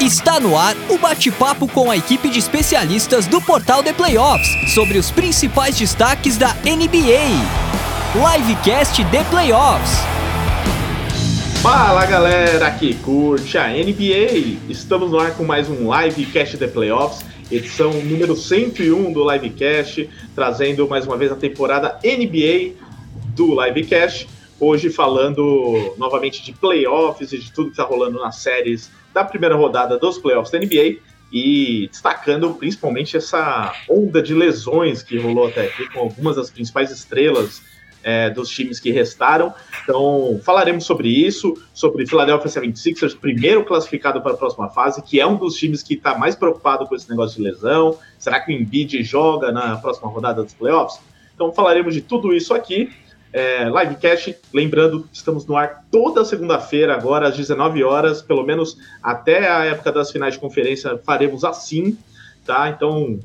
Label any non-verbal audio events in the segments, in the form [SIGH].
Está no ar o bate-papo com a equipe de especialistas do portal The Playoffs sobre os principais destaques da NBA. Livecast The Playoffs. Fala galera que curte a NBA! Estamos no ar com mais um Livecast The Playoffs, edição número 101 do Livecast, trazendo mais uma vez a temporada NBA do Livecast. Hoje falando novamente de playoffs e de tudo que está rolando nas séries da primeira rodada dos playoffs da NBA e destacando principalmente essa onda de lesões que rolou até aqui com algumas das principais estrelas é, dos times que restaram. Então, falaremos sobre isso, sobre Philadelphia 76ers, primeiro classificado para a próxima fase, que é um dos times que está mais preocupado com esse negócio de lesão. Será que o Embiid joga na próxima rodada dos playoffs? Então, falaremos de tudo isso aqui é, livecast. Lembrando, estamos no ar toda segunda-feira, agora às 19 horas, pelo menos até a época das finais de conferência, faremos assim, tá? Então,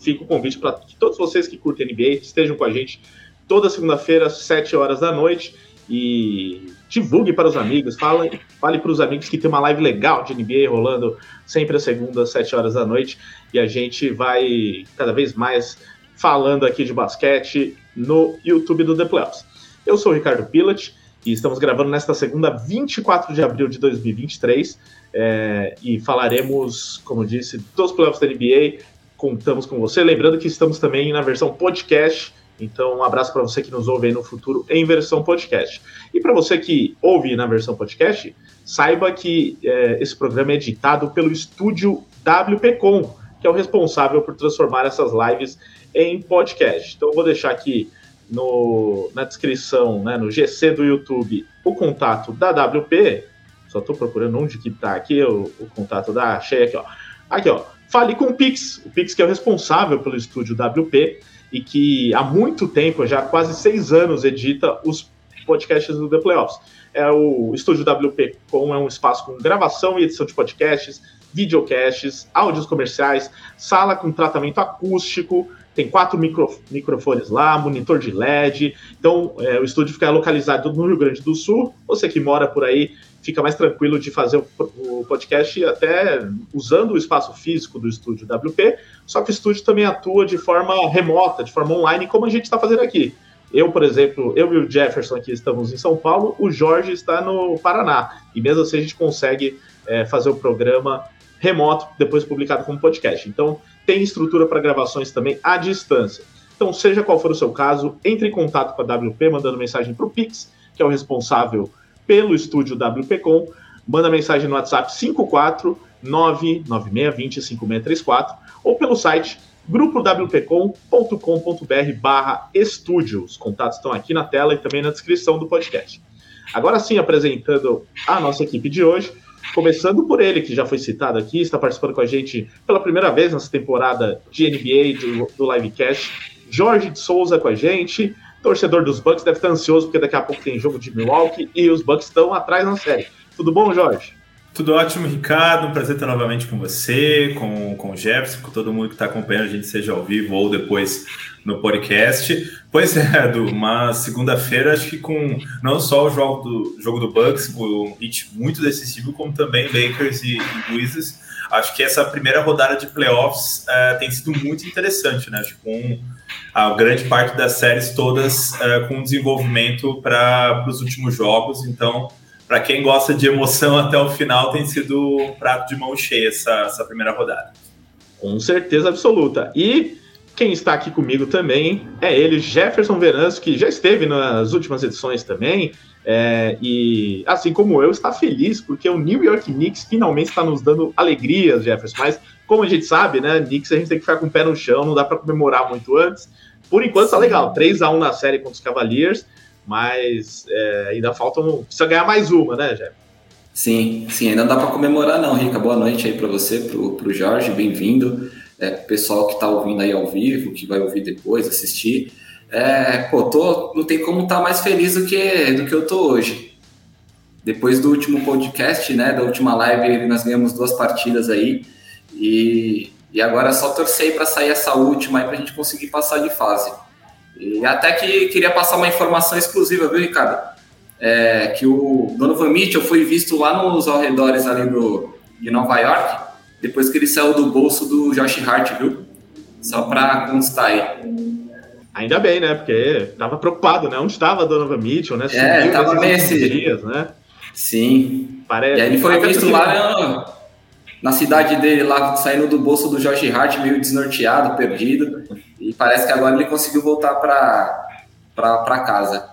fica o convite para que todos vocês que curtem NBA estejam com a gente toda segunda-feira, às 7 horas da noite. E divulgue para os amigos, fale, fale para os amigos que tem uma live legal de NBA rolando sempre às segundas, às 7 horas da noite. E a gente vai cada vez mais falando aqui de basquete no YouTube do The Playoffs. Eu sou o Ricardo Pilat e estamos gravando nesta segunda, 24 de abril de 2023, é, e falaremos, como disse, dos playoffs da NBA. Contamos com você. Lembrando que estamos também na versão podcast. Então, um abraço para você que nos ouve aí no futuro em versão podcast. E para você que ouve na versão podcast, saiba que é, esse programa é editado pelo estúdio WPcom, que é o responsável por transformar essas lives em podcast. Então, eu vou deixar aqui no, na descrição, né, no GC do YouTube, o contato da WP. Só estou procurando onde que está aqui o, o, contato da. Achei aqui, ó. Aqui, ó. Fale com o Pix. O Pix que é o responsável pelo estúdio WP e que há muito tempo, já quase seis anos, edita os podcasts do The Playoffs. É o estúdio WP com é um espaço com gravação e edição de podcasts, videocasts, áudios comerciais, sala com tratamento acústico, tem quatro micro, microfones lá, monitor de LED. Então, é, o estúdio fica localizado no Rio Grande do Sul. Você que mora por aí fica mais tranquilo de fazer o, podcast até usando o espaço físico do estúdio WP. Só que o estúdio também atua de forma remota, de forma online, como a gente está fazendo aqui. Eu, por exemplo, eu e o Jefferson aqui estamos em São Paulo, o Jorge está no Paraná. E mesmo assim a gente consegue é, fazer o programa remoto, depois publicado como podcast. Então, tem estrutura para gravações também à distância. Então, seja qual for o seu caso, entre em contato com a WP mandando mensagem para o Pix, que é o responsável pelo estúdio WPcom. Manda mensagem no WhatsApp 54996205634 ou pelo site grupowpcom.com.br barra estúdio. Os contatos estão aqui na tela e também na descrição do podcast. Agora sim, apresentando a nossa equipe de hoje. Começando por ele, que já foi citado aqui, está participando com a gente pela primeira vez nessa temporada de NBA do, do Livecast. Jorge de Souza com a gente, torcedor dos Bucks, deve estar ansioso porque daqui a pouco tem jogo de Milwaukee e os Bucks estão atrás na série. Tudo bom, Jorge? Tudo ótimo, Ricardo. Um prazer estar novamente com você, com, com o Jefferson, com todo mundo que está acompanhando a gente, seja ao vivo ou depois no podcast. Pois é, Edu, uma segunda-feira, acho que com não só o jogo do, jogo do Bucks, um hit muito decisivo, como também Lakers e, e Wizards. Acho que essa primeira rodada de playoffs uh, tem sido muito interessante, né? Acho que com a grande parte das séries todas uh, com desenvolvimento para os últimos jogos. Então, para quem gosta de emoção até o final, tem sido um prato de mão cheia essa, essa primeira rodada. Com certeza absoluta. E quem está aqui comigo também é ele, Jefferson Veranço, que já esteve nas últimas edições também. É, e assim como eu, está feliz porque o New York Knicks finalmente está nos dando alegrias, Jefferson. Mas como a gente sabe, né, Knicks a gente tem que ficar com o pé no chão, não dá para comemorar muito antes. Por enquanto está legal, 3 a 1 na série contra os Cavaliers, mas é, ainda falta um, precisa ganhar mais uma, né, Jefferson? Sim, sim, ainda não dá para comemorar não, Rica. Boa noite aí para você, para o Jorge, bem-vindo é, pessoal que está ouvindo aí ao vivo, que vai ouvir depois, assistir. É, pô, tô, não tem como estar tá mais feliz do que, do que eu tô hoje. Depois do último podcast, né, da última live, nós ganhamos duas partidas aí. E, e agora é só torcer para sair essa última aí para a gente conseguir passar de fase. E até que queria passar uma informação exclusiva, viu, Ricardo? É, que o Donovan Mitchell foi visto lá nos arredores ali do, de Nova York, depois que ele saiu do bolso do Josh Hart, viu? Só para constar aí. Ainda bem, né? Porque tava preocupado, né? Onde estava a Donovan Mitchell, né? É, Subiu tava bem esse... dias, né? Sim. Parece... E aí ele foi visto lá na, cidade dele, lá saindo do bolso do Josh Hart, meio desnorteado, perdido. E parece que agora ele conseguiu voltar para casa.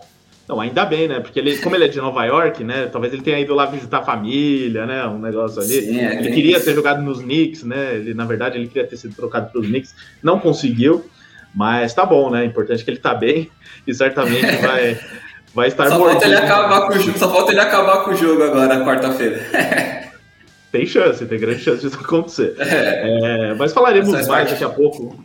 Não, ainda bem, né? Porque ele, como ele é de Nova York, né? Talvez ele tenha ido lá visitar a família, né? Um negócio ali. Sim, é, ele queria isso. ter jogado nos Knicks, né? Ele, na verdade, ele queria ter sido trocado para os Knicks, não conseguiu. Mas tá bom, né? Importante que ele tá bem e certamente [LAUGHS] vai, vai estar só falta ele acabar com o jogo Só falta ele acabar com o jogo agora, quarta-feira. [LAUGHS] tem chance, tem grande chance disso acontecer. É. É, mas falaremos mais daqui a pouco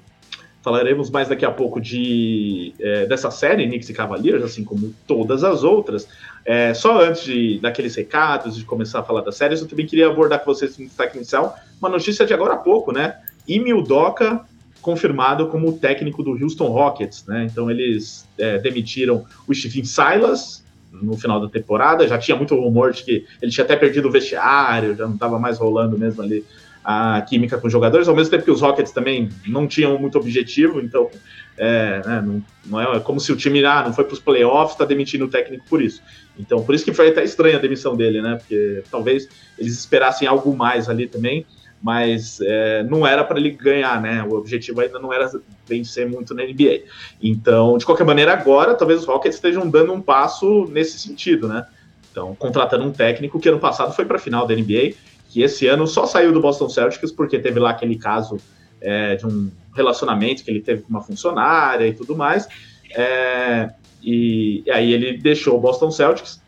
Falaremos mais daqui a pouco de, é, dessa série, Knicks e Cavaliers, assim como todas as outras. É, só antes de, daqueles recados, de começar a falar das séries, eu também queria abordar com vocês no destaque inicial uma notícia de agora há pouco, né? Emil Doca confirmado como técnico do Houston Rockets, né? Então eles é, demitiram o Stephen Silas no final da temporada, já tinha muito rumor de que ele tinha até perdido o vestiário, já não estava mais rolando mesmo ali a química com os jogadores, ao mesmo tempo que os Rockets também não tinham muito objetivo, então é, né, não, não, é, é como se o time ah, não foi para os playoffs, está demitindo o técnico por isso. Então, por isso que foi até estranha a demissão dele, né? Porque talvez eles esperassem algo mais ali também, mas é, não era para ele ganhar, né? O objetivo ainda não era vencer muito na NBA. Então, de qualquer maneira, agora talvez os Rockets estejam dando um passo nesse sentido, né? Então, contratando um técnico que ano passado foi para a final da NBA que esse ano só saiu do Boston Celtics porque teve lá aquele caso é, de um relacionamento que ele teve com uma funcionária e tudo mais. É, e, e, aí ele deixou o Boston Celtics.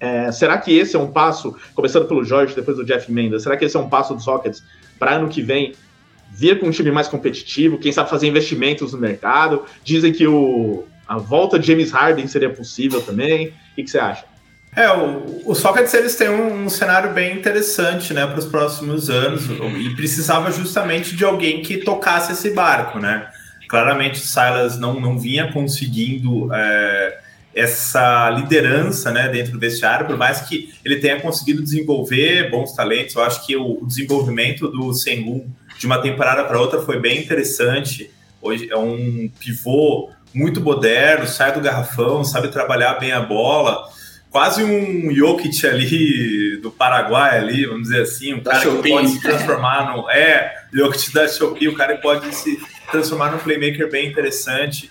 É, será que esse é um passo, começando pelo Jorge, depois do Jeff Mendes, será que esse é um passo dos Rockets para ano que vem vir com um time mais competitivo, quem sabe fazer investimentos no mercado? Dizem que o, a volta de James Harden seria possível também. O que, que você acha? É, o, o Sócrates eles têm um, um cenário bem interessante, né, para os próximos anos e precisava justamente de alguém que tocasse esse barco, né? Claramente Silas não, não vinha conseguindo é, essa liderança, né, dentro do vestiário, por mais que ele tenha conseguido desenvolver bons talentos. Eu acho que o, o desenvolvimento do Sengun de uma temporada para outra foi bem interessante. Hoje é um pivô muito moderno, sai do garrafão, sabe trabalhar bem a bola quase um Jokic ali do Paraguai ali, vamos dizer assim, um da cara Chopin. que pode se transformar no é Jokic da Shopee, o cara que pode se transformar num playmaker bem interessante.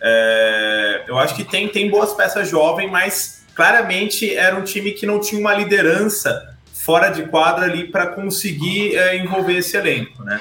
É, eu acho que tem, tem boas peças jovens, mas claramente era um time que não tinha uma liderança fora de quadra ali para conseguir é, envolver esse elenco, né?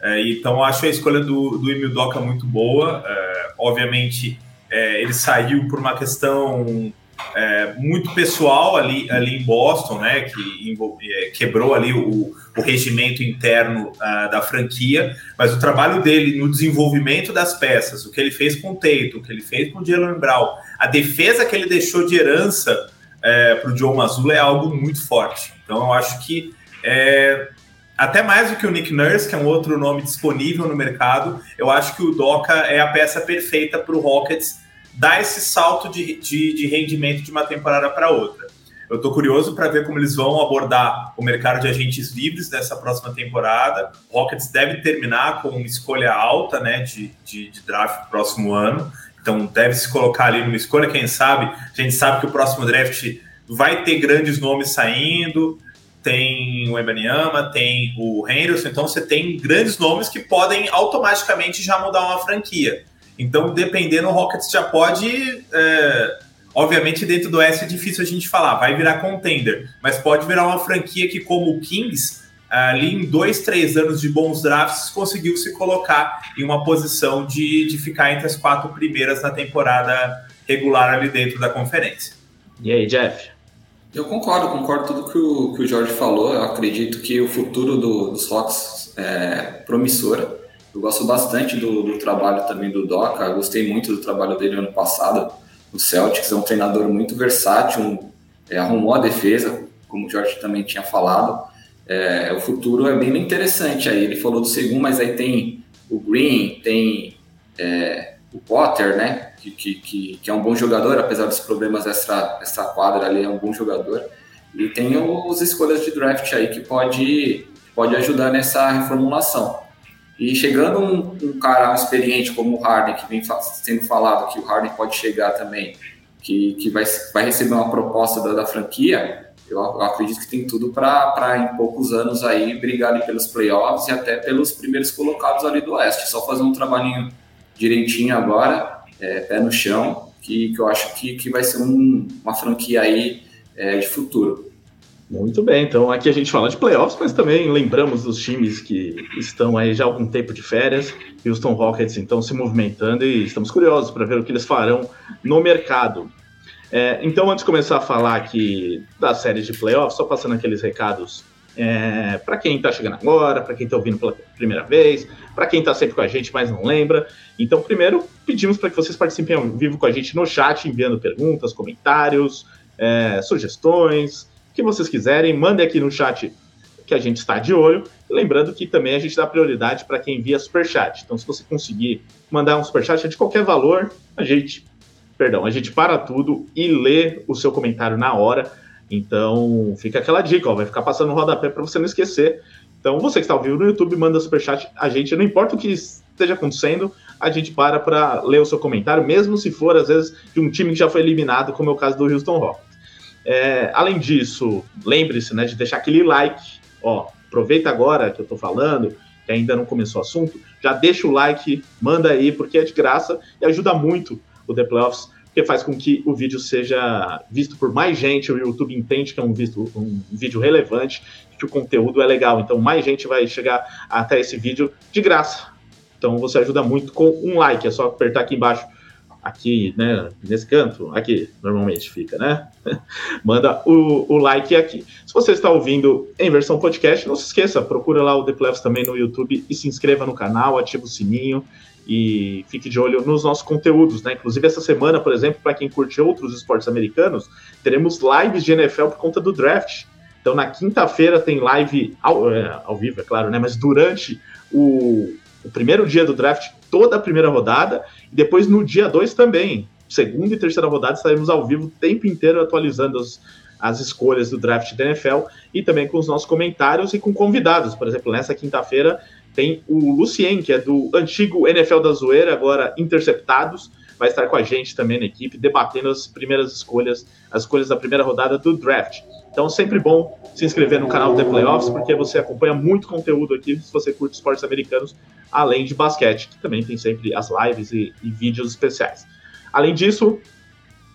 É, então acho a escolha do, do Emil Doca muito boa. É, obviamente é, ele saiu por uma questão é, muito pessoal ali, ali em Boston, né, que é, quebrou ali o, o regimento interno uh, da franquia, mas o trabalho dele no desenvolvimento das peças, o que ele fez com o Tatum, o que ele fez com o Jalen Brown, a defesa que ele deixou de herança é, para o Joe Mazzulla é algo muito forte. Então eu acho que é, até mais do que o Nick Nurse, que é um outro nome disponível no mercado, eu acho que o Doca é a peça perfeita para o Rockets dar esse salto de, de, de rendimento de uma temporada para outra. Eu estou curioso para ver como eles vão abordar o mercado de agentes livres dessa próxima temporada. O Rockets deve terminar com uma escolha alta né, de, de, de draft próximo ano. Então deve se colocar ali numa escolha, quem sabe. A gente sabe que o próximo draft vai ter grandes nomes saindo. Tem o Ebaniama, tem o Henderson, então você tem grandes nomes que podem automaticamente já mudar uma franquia. Então, dependendo, o Rockets já pode. É, obviamente, dentro do Oeste é difícil a gente falar, vai virar contender, mas pode virar uma franquia que, como o Kings, ali em dois, três anos de bons drafts, conseguiu se colocar em uma posição de, de ficar entre as quatro primeiras na temporada regular ali dentro da conferência. E aí, Jeff? Eu concordo, concordo tudo que o, que o Jorge falou. Eu acredito que o futuro do, dos Hawks é promissor. Eu gosto bastante do, do trabalho também do Doca, gostei muito do trabalho dele ano passado no Celtics, é um treinador muito versátil, é, arrumou a defesa, como o Jorge também tinha falado. É, o futuro é bem interessante aí. Ele falou do segundo, mas aí tem o Green, tem é, o Potter, né? Que, que, que, é um bom jogador, apesar dos problemas extra, extra quadra ali, é um bom jogador. E tem os escolhas de draft aí que pode, pode ajudar nessa reformulação. E chegando um, um cara experiente como o Harden, que vem sendo falado que o Harden pode chegar também, que, que vai, vai receber uma proposta da, da franquia, eu, eu, acredito que tem tudo para em poucos anos aí brigar ali pelos playoffs e até pelos primeiros colocados ali do Oeste. Só fazer um trabalhinho direitinho agora, é, pé no chão, que, que eu acho que, que vai ser um, uma franquia aí é, de futuro. Muito bem, então aqui a gente fala de playoffs, mas também lembramos dos times que estão aí já há algum tempo de férias. Houston Rockets então se movimentando e estamos curiosos para ver o que eles farão no mercado. É, então, antes de começar a falar aqui da série de playoffs, só passando aqueles recados é, para quem está chegando agora, para quem está ouvindo pela primeira vez, para quem está sempre com a gente, mas não lembra. Então, primeiro, pedimos para que vocês participem ao vivo com a gente no chat, enviando perguntas, comentários, é, sugestões que vocês quiserem, mandem aqui no chat que a gente está de olho. Lembrando que também a gente dá prioridade para quem envia superchat. Então, se você conseguir mandar um superchat de qualquer valor, a gente, perdão, a gente para tudo e lê o seu comentário na hora. Então, fica aquela dica, ó, vai ficar passando no rodapé para você não esquecer. Então, você que está ao vivo no YouTube, manda superchat. A gente, não importa o que esteja acontecendo, a gente para para ler o seu comentário, mesmo se for, às vezes, de um time que já foi eliminado, como é o caso do Houston Rockets. É, além disso, lembre-se né, de deixar aquele like. Ó, aproveita agora que eu estou falando, que ainda não começou o assunto, já deixa o like, manda aí, porque é de graça e ajuda muito o The Playoffs, porque faz com que o vídeo seja visto por mais gente, o YouTube entende que é um, visto, um vídeo relevante, que o conteúdo é legal, então mais gente vai chegar até esse vídeo de graça. Então você ajuda muito com um like, é só apertar aqui embaixo aqui, né, nesse canto, aqui, normalmente fica, né? [LAUGHS] Manda o, o like aqui. Se você está ouvindo em versão podcast, não se esqueça, procura lá o The também no YouTube e se inscreva no canal, ative o sininho e fique de olho nos nossos conteúdos, né? Inclusive essa semana, por exemplo, para quem curte outros esportes americanos, teremos lives de NFL por conta do draft. Então na quinta-feira tem live ao, é, ao vivo, é claro, né? Mas durante o, o primeiro dia do draft, toda a primeira rodada, e depois no dia 2 também. Segunda e terceira rodada estaremos ao vivo o tempo inteiro atualizando as, as escolhas do draft da NFL e também com os nossos comentários e com convidados. Por exemplo, nessa quinta-feira tem o Lucien, que é do antigo NFL da Zoeira, agora Interceptados, vai estar com a gente também na equipe, debatendo as primeiras escolhas, as escolhas da primeira rodada do draft. Então, sempre bom se inscrever no canal The Playoffs, porque você acompanha muito conteúdo aqui se você curte esportes americanos, além de basquete, que também tem sempre as lives e, e vídeos especiais. Além disso,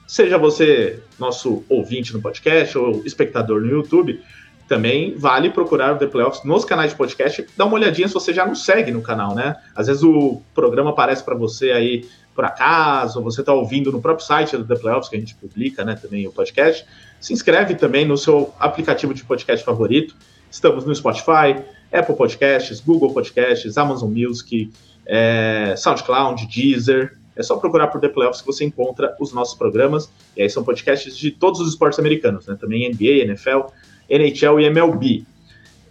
seja você nosso ouvinte no podcast ou espectador no YouTube, também vale procurar o The Playoffs nos canais de podcast. Dá uma olhadinha se você já nos segue no canal, né? Às vezes o programa aparece para você aí por acaso, você está ouvindo no próprio site do The Playoffs, que a gente publica né, também o podcast. Se inscreve também no seu aplicativo de podcast favorito. Estamos no Spotify, Apple Podcasts, Google Podcasts, Amazon Music, é, SoundCloud, Deezer. É só procurar por The Playoffs que você encontra os nossos programas. E aí são podcasts de todos os esportes americanos, né? Também NBA, NFL, NHL e MLB.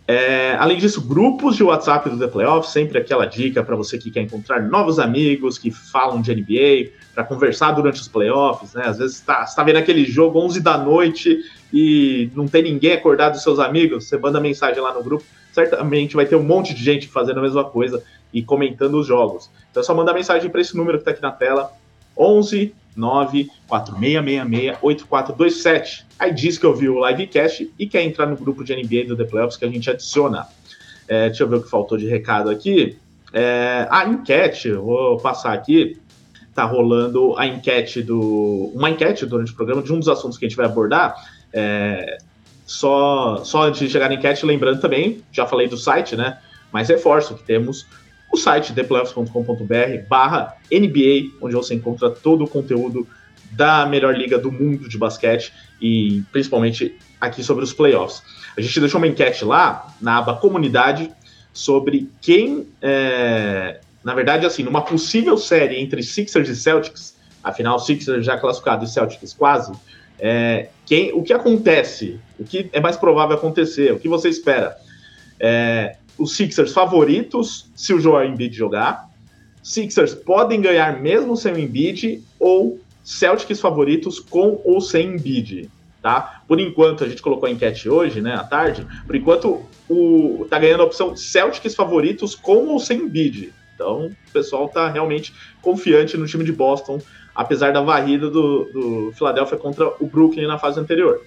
É, além disso, grupos de WhatsApp do The Playoffs, sempre aquela dica para você que quer encontrar novos amigos que falam de NBA, para conversar durante os playoffs, né? Às vezes está tá vendo aquele jogo 11 da noite e não tem ninguém acordado dos seus amigos, você manda mensagem lá no grupo, certamente vai ter um monte de gente fazendo a mesma coisa e comentando os jogos. Então é só mandar mensagem para esse número que está aqui na tela, 11 946668427. Aí diz que ouviu o livecast e quer entrar no grupo de NBA do The Playoffs que a gente adiciona. É, deixa eu ver o que faltou de recado aqui. É, a enquete, vou passar aqui. Tá rolando a enquete do. Uma enquete durante o programa de um dos assuntos que a gente vai abordar. É, só, só antes de chegar na enquete, lembrando também, já falei do site, né? Mas reforço que temos o site theplayoffs.com.br barra NBA, onde você encontra todo o conteúdo da melhor liga do mundo de basquete e principalmente aqui sobre os playoffs. A gente deixou uma enquete lá na aba comunidade sobre quem, é, na verdade, assim, numa possível série entre Sixers e Celtics, afinal, Sixers já classificado e Celtics quase, é, quem, o que acontece, o que é mais provável acontecer, o que você espera? É, os Sixers favoritos se o Joel Embiid jogar. Sixers podem ganhar mesmo sem o Embiid ou Celtics favoritos com ou sem Embiid. tá? Por enquanto, a gente colocou a enquete hoje, né, à tarde, por enquanto o, tá ganhando a opção Celtics favoritos com ou sem bid. Então, o pessoal tá realmente confiante no time de Boston, apesar da varrida do, do Philadelphia contra o Brooklyn na fase anterior.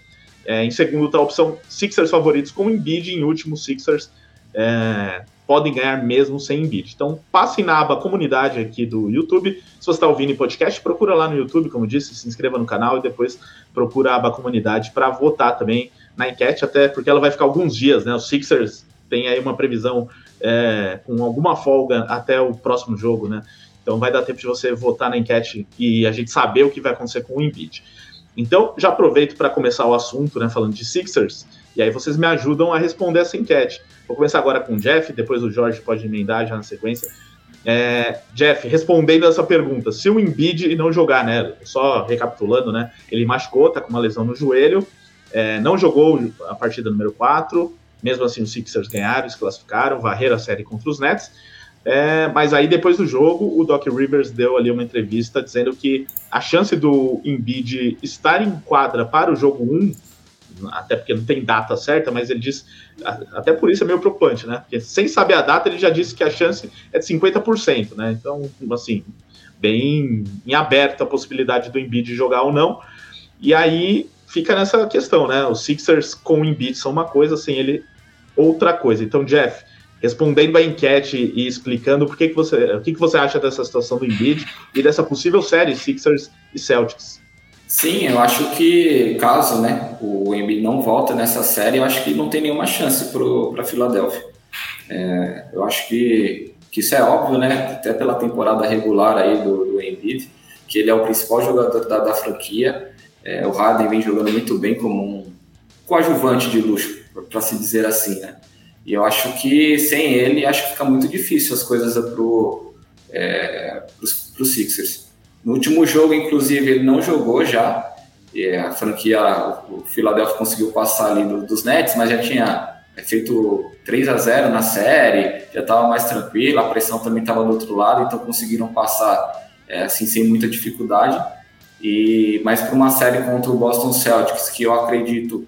É, em segundo está a opção Sixers favoritos com Embiid, em último Sixers é, podem ganhar mesmo sem Embiid. Então passem na aba comunidade aqui do YouTube. Se você está ouvindo em podcast, procura lá no YouTube, como disse, se inscreva no canal e depois procura a aba comunidade para votar também na enquete, até porque ela vai ficar alguns dias, né? Os Sixers têm aí uma previsão é, com alguma folga até o próximo jogo, né? Então vai dar tempo de você votar na enquete e a gente saber o que vai acontecer com o Embiid. Então, já aproveito para começar o assunto, né, falando de Sixers, e aí vocês me ajudam a responder essa enquete. Vou começar agora com o Jeff, depois o Jorge pode emendar já na sequência. É, Jeff, respondendo essa pergunta, se o Embiid não jogar, né, só recapitulando, né, ele machucou, tá com uma lesão no joelho, é, não jogou a partida número 4, mesmo assim os Sixers ganharam, se classificaram, varreram a série contra os Nets, é, mas aí depois do jogo, o Doc Rivers deu ali uma entrevista dizendo que a chance do Embiid estar em quadra para o jogo 1, até porque não tem data certa, mas ele disse, até por isso é meio preocupante, né? Porque sem saber a data, ele já disse que a chance é de 50%, né? Então, assim, bem em aberto a possibilidade do Embiid jogar ou não. E aí fica nessa questão, né? Os Sixers com o Embiid são uma coisa, sem ele outra coisa. Então, Jeff, respondendo a enquete e explicando por que, que você, o que, que você acha dessa situação do Embiid e dessa possível série Sixers e Celtics. Sim, eu acho que caso né, o Embiid não volta nessa série, eu acho que não tem nenhuma chance para a Filadélfia. É, eu acho que, que isso é óbvio, né? Até pela temporada regular aí do, do Embiid, que ele é o principal jogador da, da franquia. É, o Harden vem jogando muito bem como um coadjuvante de luxo, para se dizer assim, né? E eu acho que sem ele, acho que fica muito difícil as coisas para é, os Sixers. No último jogo, inclusive, ele não jogou já. a franquia, o Philadelphia conseguiu passar ali do, dos Nets, mas já tinha feito 3 a 0 na série, já estava mais tranquilo, a pressão também estava do outro lado, então conseguiram passar é, assim sem muita dificuldade. E mas para uma série contra o Boston Celtics, que eu acredito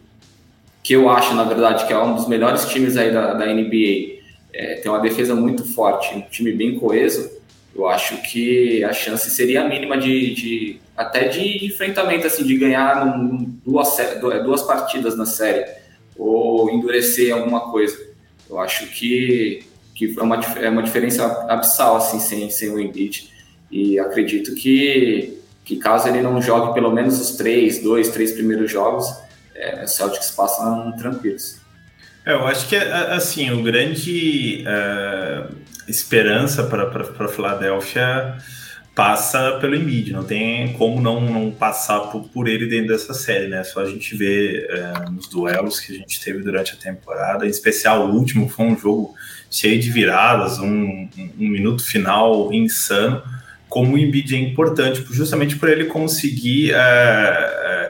que eu acho, na verdade, que é um dos melhores times aí da, da NBA, é, tem uma defesa muito forte, um time bem coeso, eu acho que a chance seria a mínima de, de até de enfrentamento, assim, de ganhar num, duas, é, duas partidas na série, ou endurecer alguma coisa. Eu acho que, que é, uma, é uma diferença abissal, assim, sem, sem o Embiid, e acredito que, que caso ele não jogue pelo menos os três, dois, três primeiros jogos, é, Celtics passam tranquilos. É, eu acho que assim o grande uh, esperança para a Filadélfia passa pelo Embiid, não tem como não, não passar por, por, ele dentro dessa série, né? Só a gente vê uh, nos duelos que a gente teve durante a temporada, em especial o último foi um jogo cheio de viradas, um, um, um minuto final insano, como o Embiid é importante, justamente por ele conseguir uh,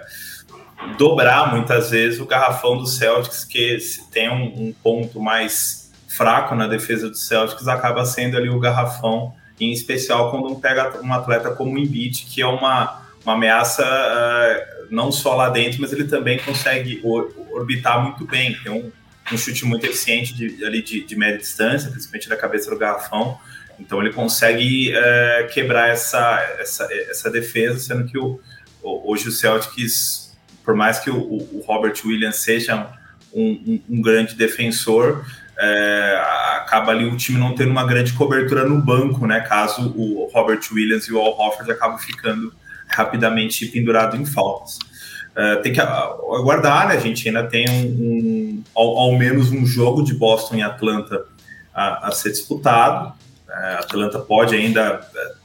dobrar muitas vezes o garrafão do Celtics, que tem um, um, ponto mais fraco na defesa do Celtics, acaba sendo ali o garrafão, em especial quando pega um atleta como o Embiid, que é uma, uma ameaça uh, não só lá dentro, mas ele também consegue orbitar muito bem, tem um, um chute muito eficiente de, ali de, de, média distância, principalmente da cabeça do garrafão, então ele consegue uh, quebrar essa, essa, essa defesa, sendo que o, hoje o Celtics por mais que o, o Robert Williams seja um, um, um grande defensor, é, acaba ali o time não tendo uma grande cobertura no banco, né? Caso o Robert Williams e o Al Horford acabam ficando rapidamente pendurado em faltas. É, tem que aguardar, né? A gente ainda tem um, um ao, ao, menos um jogo de Boston e Atlanta a, a ser disputado. É, Atlanta pode ainda é,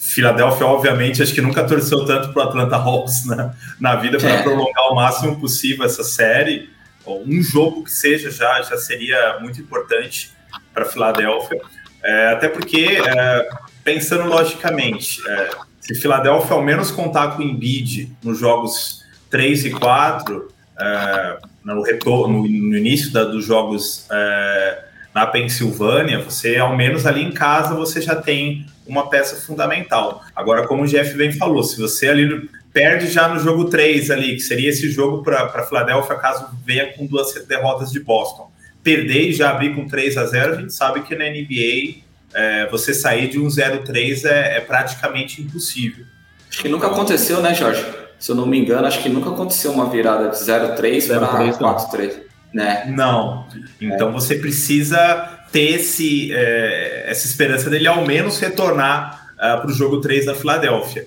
Filadélfia, obviamente, acho que nunca torceu tanto para o Atlanta Hawks na, na vida para é. prolongar o máximo possível essa série. Um jogo que seja já, já seria muito importante para Filadélfia. É, até porque, é, pensando logicamente, é, se Filadélfia ao menos contar com o Embiid nos jogos 3 e 4, é, no, retorno, no, início da, dos jogos é, na Pensilvânia, você ao menos ali em casa você já tem uma peça fundamental. Agora, como o Jeff bem falou, se você ali perde já no jogo 3 ali, que seria esse jogo para Filadélfia, caso venha com duas derrotas de Boston, perder e já abrir com 3 a 0 a gente sabe que na NBA é, você sair de um 0-3 é, é, praticamente impossível. Acho que nunca aconteceu, né, Jorge? Se eu não me engano, acho que nunca aconteceu uma virada de 0-3 para 4-3. Né? Não. Então é. você precisa ter esse, é, essa esperança dele ao menos retornar uh, ah, para o jogo 3 da Filadélfia.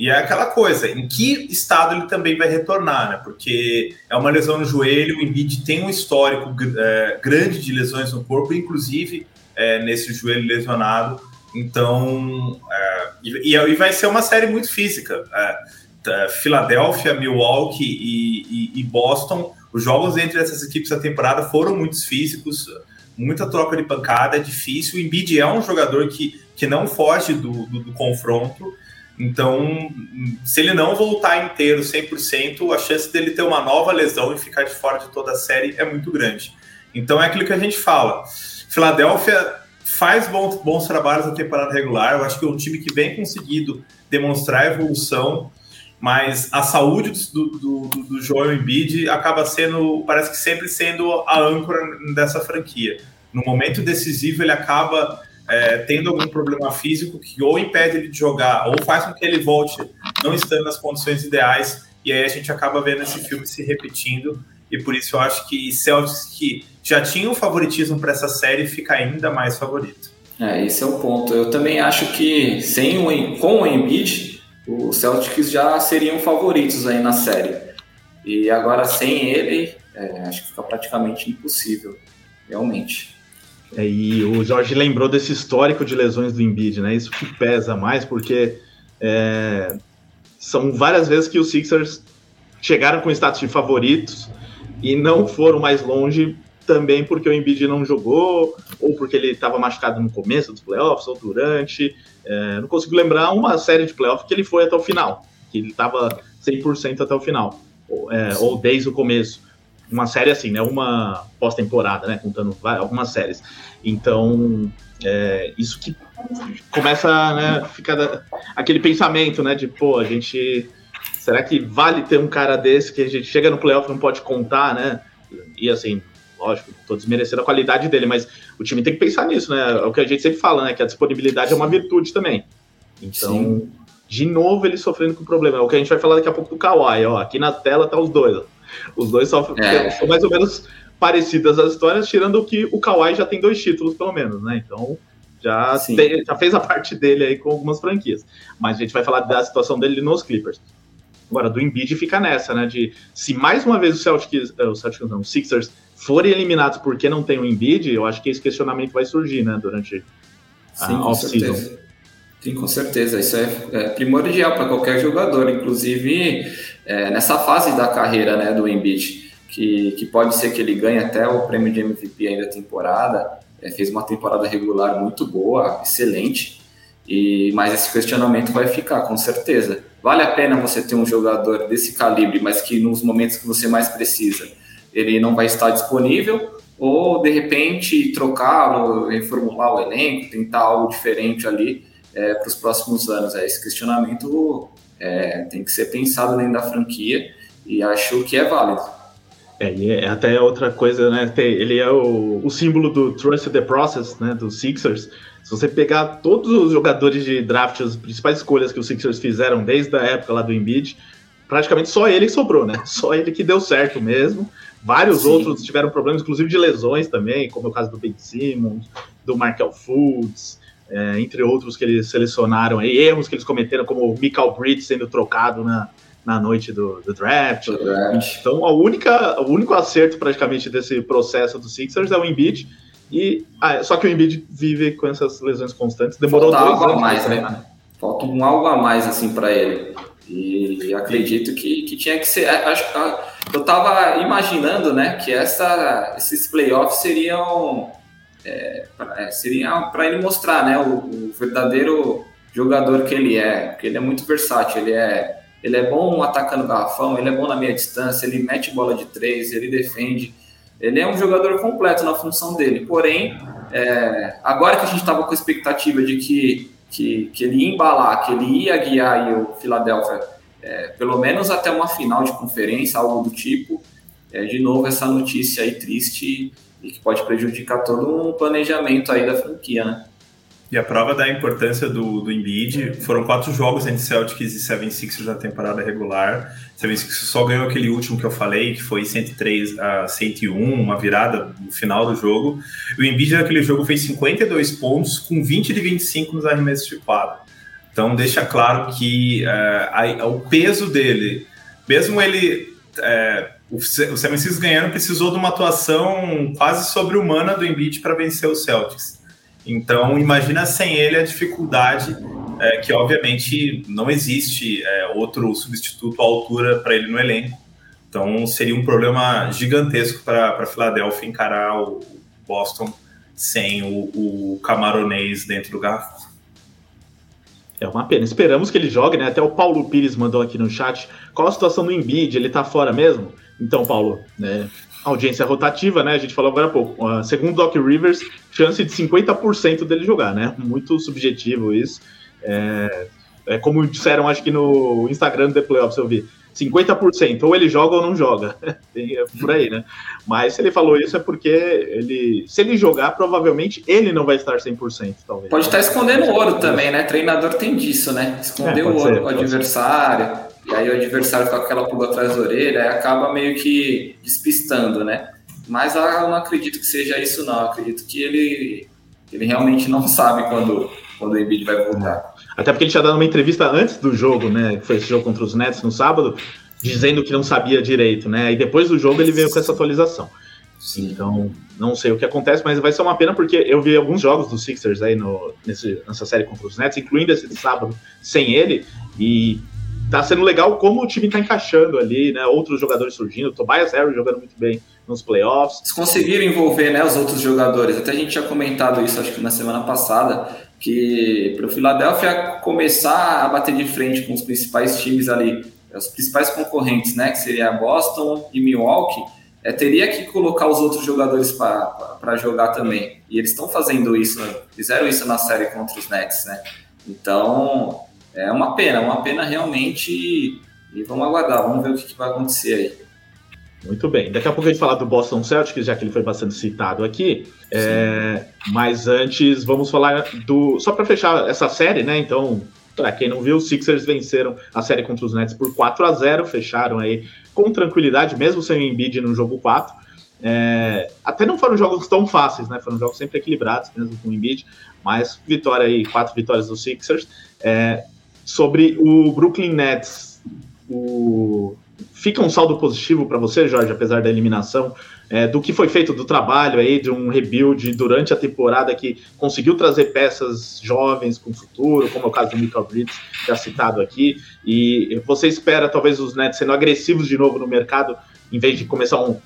E é aquela coisa, em que estado ele também vai retornar, né? Porque é uma lesão no joelho, o Embiid tem um histórico é, grande de lesões no corpo, inclusive é, nesse joelho lesionado. Então, é, e, e, vai ser uma série muito física. É, Filadélfia, Milwaukee e, e, e, Boston, os jogos entre essas equipes da temporada foram muito físicos, muita troca de pancada, é difícil. O Embiid é um jogador que, que não foge do, do, do confronto. Então, se ele não voltar inteiro 100%, a chance dele ter uma nova lesão e ficar de fora de toda a série é muito grande. Então, é aquilo que a gente fala. Filadélfia faz bons, bons trabalhos na temporada regular. Eu acho que é um time que vem conseguindo demonstrar evolução, mas a saúde do, do, do, do Joel Embiid acaba sendo, parece que sempre sendo a âncora dessa franquia. No momento decisivo, ele acaba é, tendo algum problema físico que ou impede ele de jogar, ou faz com que ele volte não estando nas condições ideais, e aí a gente acaba vendo esse filme se repetindo, e por isso eu acho que Celtics que já tinha o favoritismo para essa série fica ainda mais favorito. É, esse é o ponto. Eu também acho que sem o, com o Embiid, os Celtics já seriam favoritos aí na série. E agora sem ele, é, acho que fica praticamente impossível, realmente. É, e o Jorge lembrou desse histórico de lesões do Embiid, né? Isso que pesa mais, porque é, são várias vezes que os Sixers chegaram com status de favoritos e não foram mais longe também porque o Embiid não jogou, ou porque ele estava machucado no começo dos playoffs, ou durante. É, não consigo lembrar uma série de playoffs que ele foi até o final, que ele estava 100% até o final, ou, é, ou desde o começo uma série assim, né? Uma pós-temporada, né? Contando algumas séries. Então, é, isso que começa, né? Ficar aquele pensamento, né? De, pô, a gente. Será que vale ter um cara desse que a gente chega no playoff e não pode contar, né? E assim, lógico, tô desmerecendo a qualidade dele, mas o time tem que pensar nisso, né? É o que a gente sempre fala, né? Que a disponibilidade é uma virtude também. Então, Sim. de novo, ele sofrendo com o problema. É o que a gente vai falar daqui a pouco do Kawhi, ó. Aqui na tela tá os dois, ó. Os dois só, é. são mais ou menos parecidas as histórias, tirando que o Kawhi já tem dois títulos, pelo menos, né? Então já, tem, já fez a parte dele aí com algumas franquias. Mas a gente vai falar da situação dele nos Clippers. Agora, do Embiid fica nessa, né? De se mais uma vez o Celtics, uh, o Celtics não, os Sixers forem eliminados porque não tem o Embiid, eu acho que esse questionamento vai surgir, né? Durante a off-season. Sim, com certeza. Isso é, é primordial para qualquer jogador, inclusive é, nessa fase da carreira né, do Embiid, que, que pode ser que ele ganhe até o prêmio de MVP ainda da temporada. É, fez uma temporada regular muito boa, excelente, e mas esse questionamento vai ficar, com certeza. Vale a pena você ter um jogador desse calibre, mas que nos momentos que você mais precisa, ele não vai estar disponível, ou de repente trocá-lo, reformular o elenco, tentar algo diferente ali é, para os próximos anos. É, esse questionamento é, tem que ser pensado dentro da franquia e acho que é válido. É, e é até outra coisa, né? Ele é o, o símbolo do Trust the Process, né? Dos Sixers. Se você pegar todos os jogadores de draft, as principais escolhas que os Sixers fizeram desde a época lá do Embiid, praticamente só ele sobrou, né? Só ele que deu certo mesmo. Vários Sim. outros tiveram problemas, inclusive de lesões também, como é o caso do Ben Simmons, do Markel Fultz, é, entre outros que eles selecionaram aí, erros que eles cometeram, como o Michael Britt sendo trocado na, na noite do, do draft. draft. Então, a única, o único acerto praticamente desse processo do Sixers é o Embiid. E, ah, só que o Embiid vive com essas lesões constantes. Demorou Falta dois algo a mais, né? Falta um algo a mais assim para ele. E acredito que, que tinha que ser. Acho, eu estava imaginando, né, que essa, esses playoffs seriam é, é, seria para ele mostrar né, o, o, verdadeiro jogador que ele é, porque ele é muito versátil, ele é, ele é bom atacando garrafão, ele é bom na meia distância, ele mete bola de três, ele defende, ele é um jogador completo na função dele, porém é, agora que a gente estava com a expectativa de que, que, que, ele ia embalar, que ele ia guiar o Philadelphia, é, pelo menos até uma final de conferência, algo do tipo, é, de novo essa notícia aí triste e que pode prejudicar todo um planejamento aí da franquia, né? E a prova da importância do, do Embiid foram quatro jogos entre Celtics e 76ers na temporada regular. 76ers só ganhou aquele último que eu falei, que foi 103 a 101, uma virada no final do jogo. E o Embiid naquele jogo fez 52 pontos com 20 de 25 nos arremessos de quadra. Então deixa claro que uh, a, o peso dele, mesmo ele... Uh, o 76ers ganhando precisou de uma atuação quase sobre-humana do Embiid para vencer o Celtics. Então, imagina sem ele a dificuldade, é, que obviamente não existe é, outro substituto à altura para ele no elenco. Então, seria um problema gigantesco para a Filadélfia encarar o Boston sem o, o camaronês dentro do garrafão. É uma pena. Esperamos que ele jogue, né? Até o Paulo Pires mandou aqui no chat. Qual a situação do Embiid? Ele tá fora mesmo? Então, Paulo, né? audiência rotativa, né? A gente falou agora há pouco. Uh, segundo Doc Rivers, chance de 50% dele jogar, né? Muito subjetivo isso. É, é, como disseram, acho que no Instagram do The Playoffs eu vi. 50%, ou ele joga ou não joga. [LAUGHS] é por aí, né? Mas se ele falou isso é porque ele, se ele jogar, provavelmente ele não vai estar 100%, talvez. Pode estar escondendo ouro também, né? Treinador tem disso, né? Esconder é, o ouro com o adversário. Ser e aí o adversário fica com aquela pulga atrás da orelha e acaba meio que despistando, né? Mas eu não acredito que seja isso, não. Eu acredito que ele, ele realmente não [LAUGHS] sabe quando, quando o Embiid vai voltar. Até porque ele tinha dado uma entrevista antes do jogo, né? Que foi esse jogo contra os Nets no sábado, dizendo que não sabia direito, né? E depois do jogo ele veio com essa atualização. Sim. Então, não sei o que acontece, mas vai ser uma pena porque eu vi alguns jogos dos Sixers aí no, nesse, nessa série contra os Nets, incluindo esse de sábado sem ele, e tá sendo legal como o time tá encaixando ali, né? Outros jogadores surgindo, Tobias Harris jogando muito bem nos playoffs. Eles conseguiram envolver, né, os outros jogadores. Até a gente tinha comentado isso, acho que na semana passada, que para o Philadelphia começar a bater de frente com os principais times ali, os principais concorrentes, né, que seria Boston e Milwaukee, é, teria que colocar os outros jogadores para jogar também. E eles estão fazendo isso, fizeram isso na série contra os Nets, né? Então, é uma pena, uma pena realmente. E vamos aguardar, vamos ver o que, que vai acontecer aí. Muito bem. Daqui a pouco a gente falar do Boston Celtics, já que ele foi bastante citado aqui. É, mas antes, vamos falar do. Só para fechar essa série, né? Então, para quem não viu, os Sixers venceram a série contra os Nets por 4 a 0 fecharam aí com tranquilidade, mesmo sem o Embiid no jogo 4. É, até não foram jogos tão fáceis, né? Foram jogos sempre equilibrados, mesmo com o Embiid, mas vitória aí, quatro vitórias dos Sixers. É, sobre o Brooklyn Nets. O... Fica um saldo positivo para você, Jorge, apesar da eliminação, é, do que foi feito do trabalho aí, de um rebuild durante a temporada que conseguiu trazer peças jovens com futuro, como é o caso do Michael Bridges, já citado aqui, e você espera talvez os Nets sendo agressivos de novo no mercado, em vez de começar um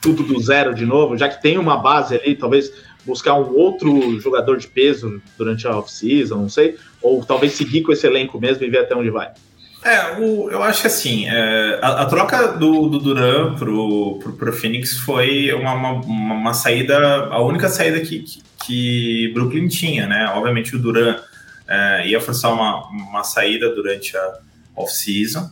tudo do zero de novo, já que tem uma base ali, talvez buscar um outro jogador de peso durante a off-season, não sei, ou talvez seguir com esse elenco mesmo e ver até onde vai. É, o, eu acho que assim, é, a, a, troca do, do Duran pro, pro, pro Phoenix foi uma, uma, uma, saída, a única saída que, que, que Brooklyn tinha, né? Obviamente o Duran é, ia forçar uma, uma saída durante a off-season,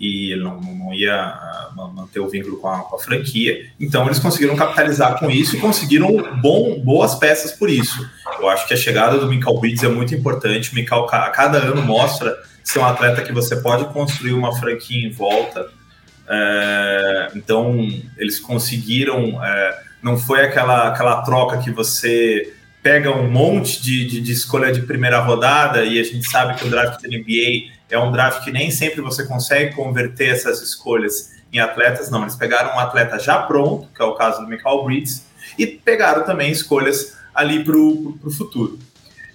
e ele não, não ia ah, manter o vínculo com a, com a, franquia. Então eles conseguiram capitalizar com isso e conseguiram bom, boas peças por isso. Eu acho que a chegada do Michael Bridges é muito importante. O Michael a cada ano mostra ser um atleta que você pode construir uma franquia em volta. É, então eles conseguiram. É, não foi aquela, aquela troca que você pega um monte de, de, de escolha de primeira rodada e a gente sabe que o draft da NBA é um draft que nem sempre você consegue converter essas escolhas em atletas, não. Eles pegaram um atleta já pronto, que é o caso do Michael Bridges, e pegaram também escolhas ali para o futuro.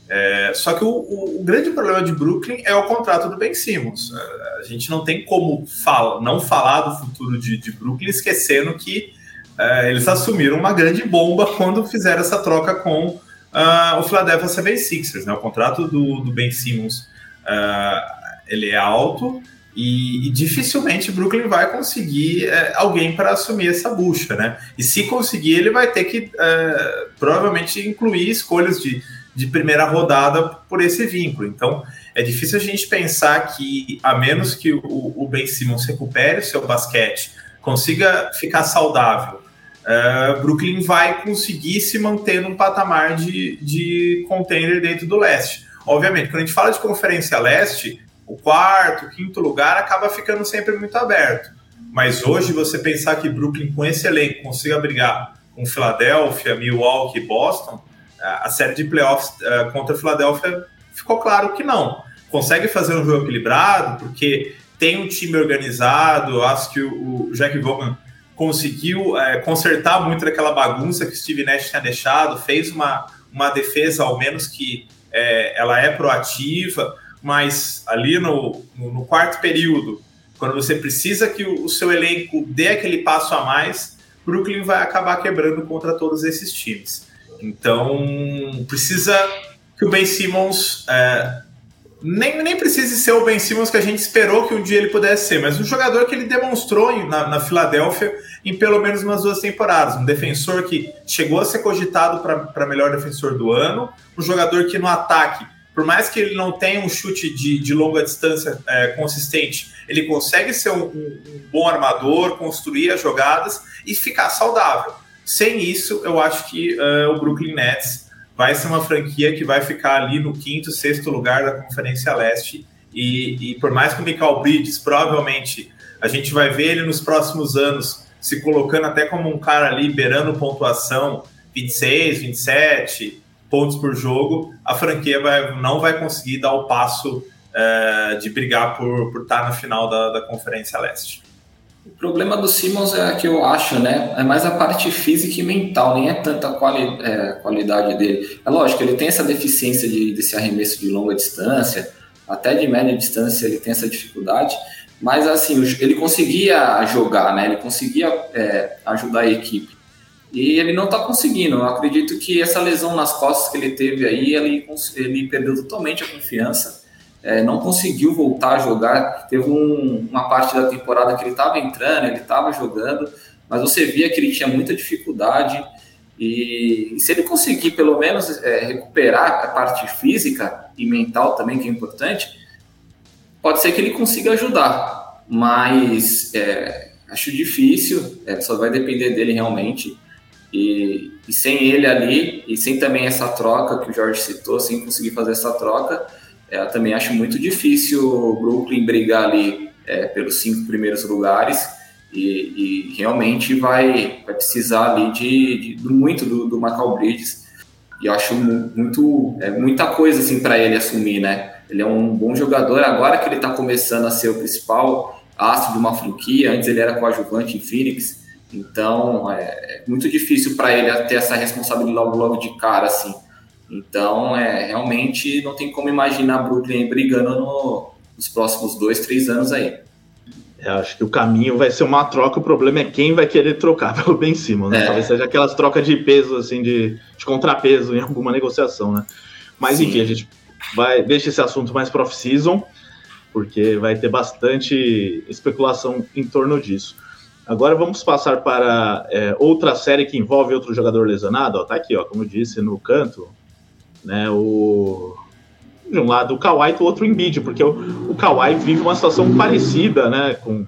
É, só que o, o, o, grande problema de Brooklyn é o contrato do Ben Simmons. É, a gente não tem como fala, não falar do futuro de, de Brooklyn esquecendo que é, eles assumiram uma grande bomba quando fizeram essa troca com uh, o Philadelphia 76ers. Né? O contrato do, do Ben Simmons uh, ele é alto E, e dificilmente Brooklyn vai conseguir é, alguém para assumir essa bucha, né? E se conseguir, ele vai ter que é, provavelmente incluir escolhas de, de primeira rodada por esse vínculo. Então, é difícil a gente pensar que, a menos que o, o Ben Simmons recupere o seu basquete, consiga ficar saudável, uh, Brooklyn vai conseguir se manter num patamar de, de contender dentro do leste. Obviamente, quando a gente fala de Conferência Leste, o quarto, o quinto lugar acaba ficando sempre muito aberto. Mas hoje você pensar que Brooklyn com esse elenco consiga brigar com Filadélfia, Milwaukee e Boston, a série de playoffs uh, contra a Filadélfia ficou claro que não. Consegue fazer um jogo equilibrado, porque tem um time organizado. Acho que o, Jack Vaughan conseguiu é, consertar muito daquela bagunça que Steve Nash tinha deixado, fez uma, uma defesa, ao menos que é, ela é proativa mas ali no, no, quarto período, quando você precisa que o, o, seu elenco dê aquele passo a mais, Brooklyn vai acabar quebrando contra todos esses times. Então, precisa que o Ben Simmons. É, nem, nem precise ser o Ben Simmons que a gente esperou que um dia ele pudesse ser, mas um jogador que ele demonstrou na, na Filadélfia em pelo menos umas duas temporadas. Um defensor que chegou a ser cogitado para melhor defensor do ano, um jogador que no ataque por mais que ele não tenha um chute de, de longa distância é, consistente, ele consegue ser um, um, um, bom armador, construir as jogadas e ficar saudável. Sem isso, eu acho que uh, o Brooklyn Nets vai ser uma franquia que vai ficar ali no quinto, sexto lugar da Conferência Leste. E, e por mais que o Michael Bridges, provavelmente, a gente vai ver ele nos próximos anos se colocando até como um cara ali, beirando pontuação 26, 27, pontos por jogo, a franquia vai, não vai conseguir dar o passo é, de brigar por, por estar na final da, da Conferência Leste. O problema do Simmons é que eu acho, né? É mais a parte física e mental, nem é tanta quali, é, qualidade dele. É lógico, ele tem essa deficiência de, desse arremesso de longa distância, até de média distância ele tem essa dificuldade, mas assim, ele conseguia jogar, né? Ele conseguia é, ajudar a equipe. E ele não está conseguindo. Eu acredito que essa lesão nas costas que ele teve aí, ele, ele perdeu totalmente a confiança. É, não conseguiu voltar a jogar. Teve um, uma parte da temporada que ele estava entrando, ele estava jogando, mas você via que ele tinha muita dificuldade. E, e se ele conseguir, pelo menos, é, recuperar a parte física e mental também, que é importante, pode ser que ele consiga ajudar. Mas é, acho difícil, é, só vai depender dele realmente. E, e, sem ele ali, e sem também essa troca que o Jorge citou, sem conseguir fazer essa troca, eu também acho muito difícil o Brooklyn brigar ali é, pelos cinco primeiros lugares. E, e, realmente vai, vai precisar ali de, de muito do, do Macau Bridges. E eu acho muito, é, muita coisa assim para ele assumir, né? Ele é um bom jogador, agora que ele está começando a ser o principal astro de uma franquia, antes ele era coadjuvante em Phoenix, então, é, é muito difícil para ele ter essa responsabilidade logo, logo de cara, assim. Então, é, realmente não tem como imaginar Brooklyn brigando no, nos próximos dois, três anos aí. Eu acho que o caminho vai ser uma troca, o problema é quem vai querer trocar [LAUGHS] pelo Ben Simmons, né? É. Talvez seja aquelas trocas de peso, assim, de, de contrapeso em alguma negociação, né? Mas Sim. enfim, a gente vai deixa esse assunto mais para off-season, porque vai ter bastante especulação em torno disso. Agora vamos passar para é, outra série que envolve outro jogador lesionado. Ó, tá aqui, ó, como eu disse, no canto, né? O de um lado o Kawhi, do outro o Embiid, porque o, o Kawhi vive uma situação parecida, né, com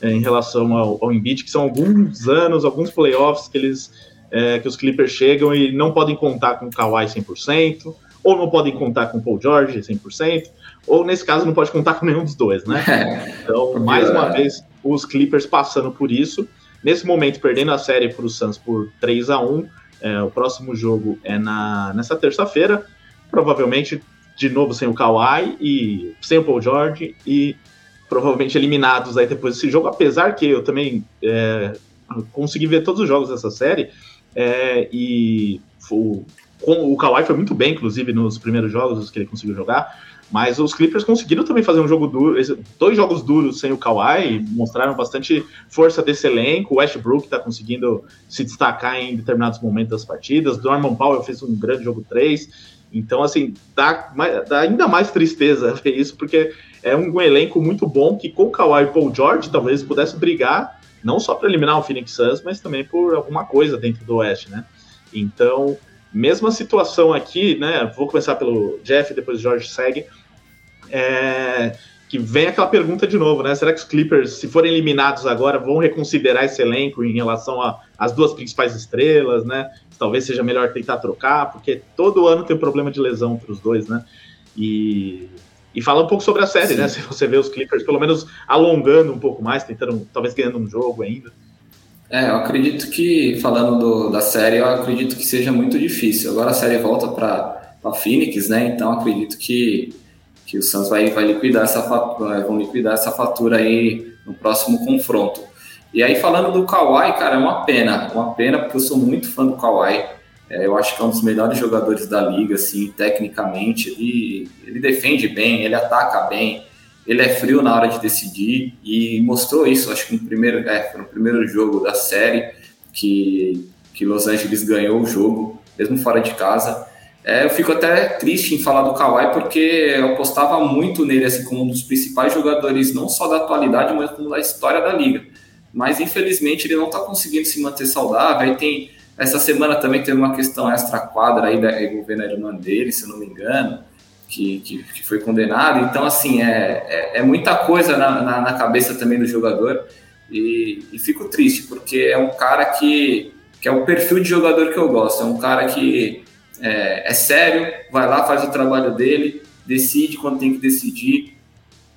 é, em relação ao, ao Embiid, que são alguns anos, alguns playoffs que eles é, que os Clippers chegam e não podem contar com o Kawhi 100%, ou não podem contar com o Paul George 100%, ou nesse caso não pode contar com nenhum dos dois, né? [LAUGHS] Então, mais uma vez, os Clippers passando por isso. Nesse momento, perdendo a série para o Suns por 3 a 1 é, O próximo jogo é na, nessa terça-feira. Provavelmente, de novo, sem o Kawhi e sem o Paul George. E provavelmente eliminados aí depois desse jogo. Apesar que eu também é, consegui ver todos os jogos dessa série. É, e o, o Kawhi foi muito bem, inclusive, nos primeiros jogos que ele conseguiu jogar. Mas os Clippers conseguiram também fazer um jogo duro, dois jogos duros sem o Kawhi, mostraram bastante força desse elenco. O Westbrook está conseguindo se destacar em determinados momentos das partidas. Norman Powell fez um grande jogo 3. Então, assim, dá, dá ainda mais tristeza [LAUGHS] ver isso, porque é um, um elenco muito bom que com o Kawhi e Paul George talvez pudesse brigar não só para eliminar o Phoenix Suns, mas também por alguma coisa dentro do Oeste, né? Então, mesma situação aqui, né? Vou começar pelo Jeff, depois o Jorge segue. É, que vem aquela pergunta de novo, né? Será que os Clippers, se forem eliminados agora, vão reconsiderar esse elenco em relação às duas principais estrelas, né? Talvez seja melhor tentar trocar, porque todo ano tem um problema de lesão entre os dois, né? E, e fala um pouco sobre a série, Sim. né? Se você vê os Clippers pelo menos alongando um pouco mais, tentando, talvez ganhando um jogo ainda. É, eu acredito que, falando do, da série, eu acredito que seja muito difícil. Agora a série volta para a Phoenix, né? Então acredito que, que o Suns vai, vai liquidar essa fatura, vão liquidar essa fatura aí no próximo confronto. E aí, falando do Kawhi, cara, é uma pena, uma pena, porque eu sou muito fã do Kawhi. É, eu acho que é um dos melhores jogadores da liga, assim, tecnicamente. Ele, ele defende bem, ele ataca bem, ele é frio na hora de decidir e mostrou isso, acho que no primeiro, é, no primeiro jogo da série, que, que Los Angeles ganhou o jogo, mesmo fora de casa. É, eu fico até triste em falar do Kawhi, porque eu apostava muito nele assim, como um dos principais jogadores, não só da atualidade, mas como da história da liga. Mas infelizmente ele não está conseguindo se manter saudável. Aí tem essa semana também teve uma questão extra-quadra aí da, envolvendo a irmã dele, se eu não me engano, que, que, que foi condenado. Então, assim, é, é, é muita coisa na, na, na, cabeça também do jogador. E, e, fico triste, porque é um cara que, que é o perfil de jogador que eu gosto. É um cara que é, é sério, vai lá, faz o trabalho dele, decide quando tem que decidir,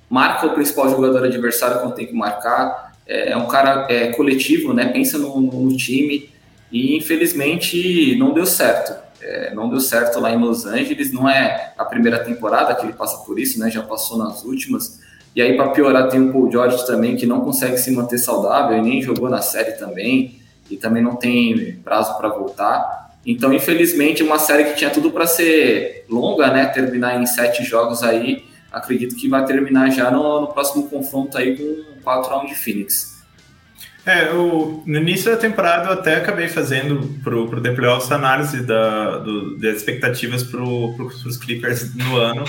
marca o principal jogador adversário quando tem que marcar. É, é um cara é, coletivo, né? Pensa no, no time e infelizmente não deu certo. É, não deu certo lá em Los Angeles, não é a primeira temporada que ele passa por isso, né? Já passou nas últimas. E aí, para piorar, tem o Paul George também, que não consegue se manter saudável e nem jogou na série também, e também não tem prazo para voltar. Então, infelizmente, uma série que tinha tudo para ser longa, né? Terminar em sete jogos aí, acredito que vai terminar já no, no próximo confronto aí com 4 rounds de Phoenix. É, eu, no início da temporada eu até acabei fazendo pro, pro The Playoffs análise da, do, das expectativas pro, pro, pros Clippers no ano.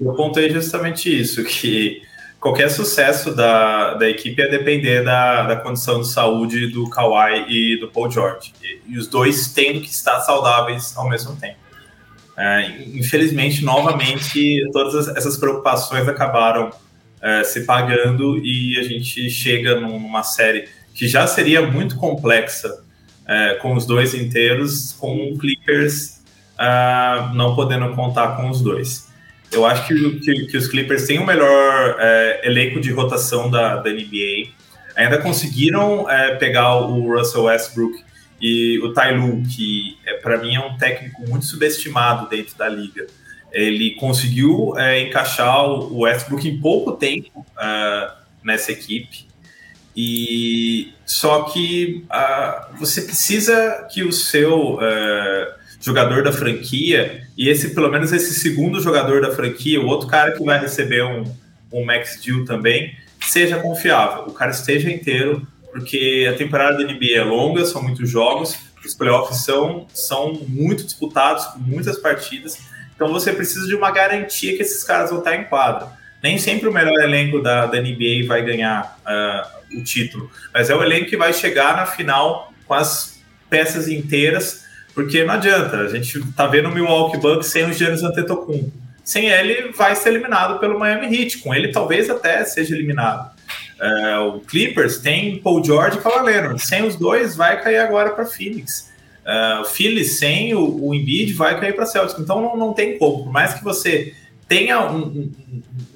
Eu apontei justamente isso, que qualquer sucesso da, da equipe ia depender da, da condição de saúde do Kawhi e do Paul George. E, e os dois tendo que estar saudáveis ao mesmo tempo. É, infelizmente, novamente, todas essas preocupações acabaram é, se pagando e a gente chega numa série que já seria muito complexa é, com os dois inteiros, com o Clippers uh, não podendo contar com os dois. Eu acho que, que, que os Clippers têm o melhor é, elenco de rotação da, da NBA. Ainda conseguiram é, pegar o Russell Westbrook e o Ty Lue, que é, para mim é um técnico muito subestimado dentro da liga. Ele conseguiu é, encaixar o Westbrook em pouco tempo uh, nessa equipe. E só que você precisa que o seu uh, jogador da franquia e esse pelo menos esse segundo jogador da franquia, o outro cara que vai receber um, um max deal também, seja confiável. O cara esteja inteiro, porque a temporada da NBA é longa, são muitos jogos, os playoffs são, são muito disputados, com muitas partidas. Então você precisa de uma garantia que esses caras vão estar em quadra. Nem sempre o melhor elenco da, da NBA vai ganhar uh, o título, mas é o elenco que vai chegar na final com as peças inteiras, porque não adianta, a gente tá vendo o Milwaukee Bucks sem o Giannis Antetokounmpo. Sem ele, vai ser eliminado pelo Miami Heat. Com ele, talvez até seja eliminado. É, o Clippers tem Paul George e Kawhi Leonard. Sem os dois, vai cair agora para Phoenix. É, o sem o, o Embiid vai cair para Celtics. Então não, não tem como. Por mais que você tenha um, um,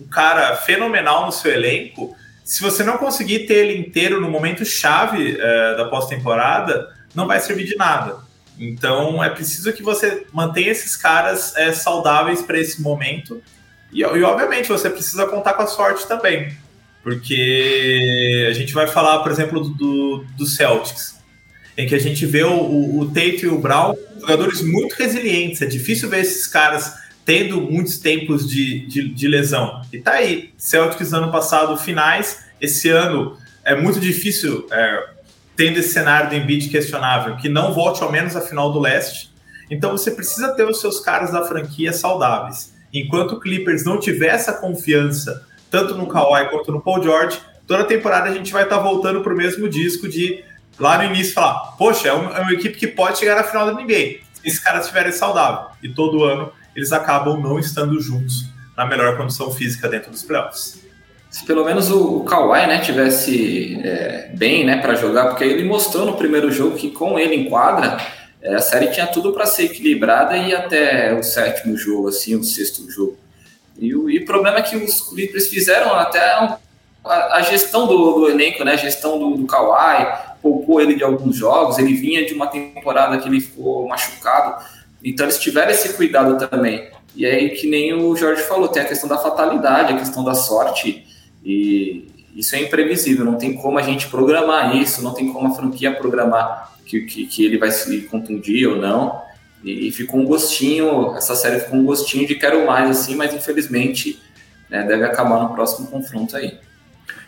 um cara fenomenal no seu elenco, se você não conseguir ter ele inteiro no momento chave é, da pós-temporada, não vai servir de nada. Então é preciso que você mantenha esses caras é, saudáveis para esse momento. E, e, obviamente você precisa contar com a sorte também. Porque a gente vai falar, por exemplo, do, do Celtics, em que a gente vê o, o, o Tate e o Brown, jogadores muito resilientes. É difícil ver esses caras tendo muitos tempos de, de, de lesão. E tá aí, Celtics ano passado finais, esse ano é muito difícil, é, tendo esse cenário do Embiid questionável, que não volte ao menos à final do leste. Então você precisa ter os seus caras da franquia saudáveis. Enquanto o Clippers não tiver essa confiança, tanto no Kawhi quanto no Paul George, toda temporada a gente vai estar tá voltando para o mesmo disco de lá no início falar, poxa, é uma, é uma, equipe que pode chegar na final da NBA, se esses caras estiverem saudáveis. E todo ano eles acabam não estando juntos na melhor condição física dentro dos playoffs. Se pelo menos o, o Kawhi, né, tivesse é, bem, né, para jogar, porque ele mostrou no primeiro jogo que com ele em quadra, é, a série tinha tudo para ser equilibrada e até o sétimo jogo, assim, o sexto jogo. E o, e o problema é que os Clippers fizeram até a, a gestão do, do, elenco, né, a gestão do, do Kawhi, poupou ele de alguns jogos, ele vinha de uma temporada que ele ficou machucado, então eles tiveram esse cuidado também. E aí, que nem o Jorge falou, tem a questão da fatalidade, a questão da sorte, e isso é imprevisível, não tem como a gente programar isso, não tem como a franquia programar que, que, que ele vai se contundir ou não. E, e, ficou um gostinho, essa série ficou um gostinho de quero mais, assim, mas infelizmente né, deve acabar no próximo confronto aí.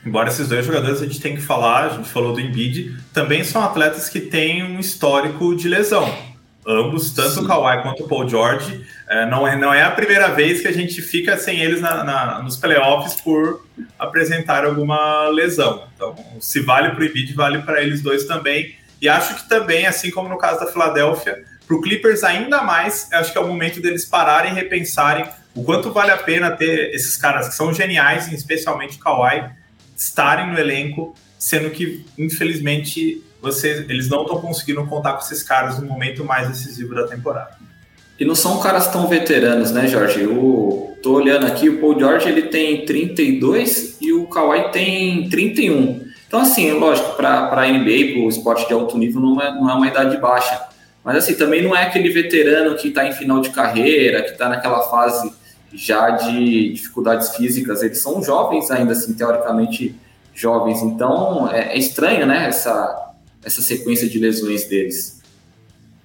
Embora esses dois jogadores a gente tem que falar, a gente falou do Embiid, também são atletas que têm um histórico de lesão. Ambos, tanto Sim. o Kawhi quanto o Paul George, é, não, é, não é a primeira vez que a gente fica sem eles na, na, nos playoffs por apresentar alguma lesão. Então, se vale para o Embiid, vale para eles dois também. E acho que também, assim como no caso da Filadélfia, para o Clippers ainda mais, acho que é o momento deles pararem e repensarem o quanto vale a pena ter esses caras que são geniais, especialmente o Kawhi, estarem no elenco, sendo que, infelizmente, eles não estão conseguindo contar com esses caras no momento mais decisivo da temporada. E não são caras tão veteranos, né, Jorge? Eu tô olhando aqui, o Paul George ele tem 32 e o Kawhi tem 31. Então, assim, lógico, para a NBA, para o esporte de alto nível, não é, não é uma idade baixa. Mas, assim, também não é aquele veterano que está em final de carreira, que está naquela fase já de dificuldades físicas. Eles são jovens ainda, assim, teoricamente jovens. Então, é, é estranho, né, essa, essa sequência de lesões deles.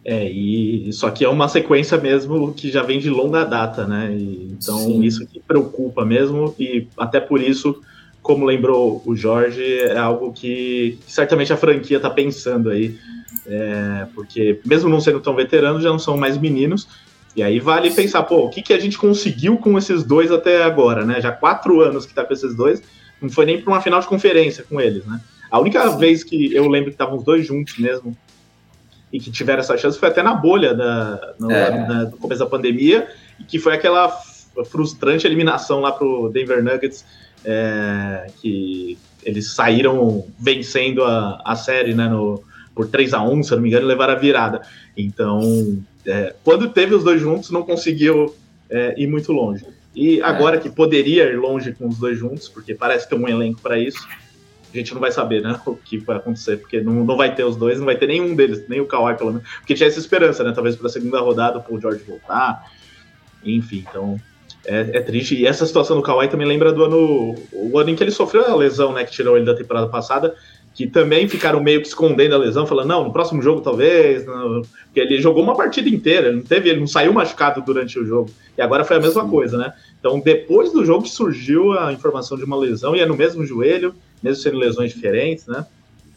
É, e isso aqui é uma sequência mesmo que já vem de longa data, né? E, então Sim. isso que preocupa mesmo, e até por isso, como lembrou o Jorge, é algo que, que certamente a franquia está pensando aí. É, porque mesmo não sendo tão veteranos, já não são mais meninos. E aí vale pensar, pô, o que, que a gente conseguiu com esses dois até agora, né? Já quatro anos que tá com esses dois, não foi nem para uma final de conferência com eles, né? A única Sim. vez que eu lembro que estavam os dois juntos mesmo e que tiveram essa chance foi até na bolha da, no, é. na, no começo da pandemia, e que foi aquela frustrante eliminação lá pro Denver Nuggets, é, que eles saíram vencendo a, a série né, no, por 3 a 1 se eu não me engano, e levaram a virada. Então, é, quando teve os dois juntos, não conseguiu é, ir muito longe. E agora é. que poderia ir longe com os dois juntos, porque parece ter um elenco para isso, a gente não vai saber, né, [LAUGHS] o que vai acontecer, porque não, não vai ter os dois, não vai ter nenhum deles, nem o Kawhi, pelo menos, porque tinha essa esperança, né, talvez para a segunda rodada o Paul George voltar, enfim, então é, é, triste, e essa situação do Kawhi também lembra do ano, o ano em que ele sofreu a lesão, né, que tirou ele da temporada passada, que também ficaram meio que escondendo a lesão, falando, não, no próximo jogo talvez, não, porque ele jogou uma partida inteira, ele não teve, ele não saiu machucado durante o jogo, e agora foi a mesma Sim. coisa, né, então depois do jogo surgiu a informação de uma lesão, e é no mesmo joelho, mesmo sendo lesões diferentes, né?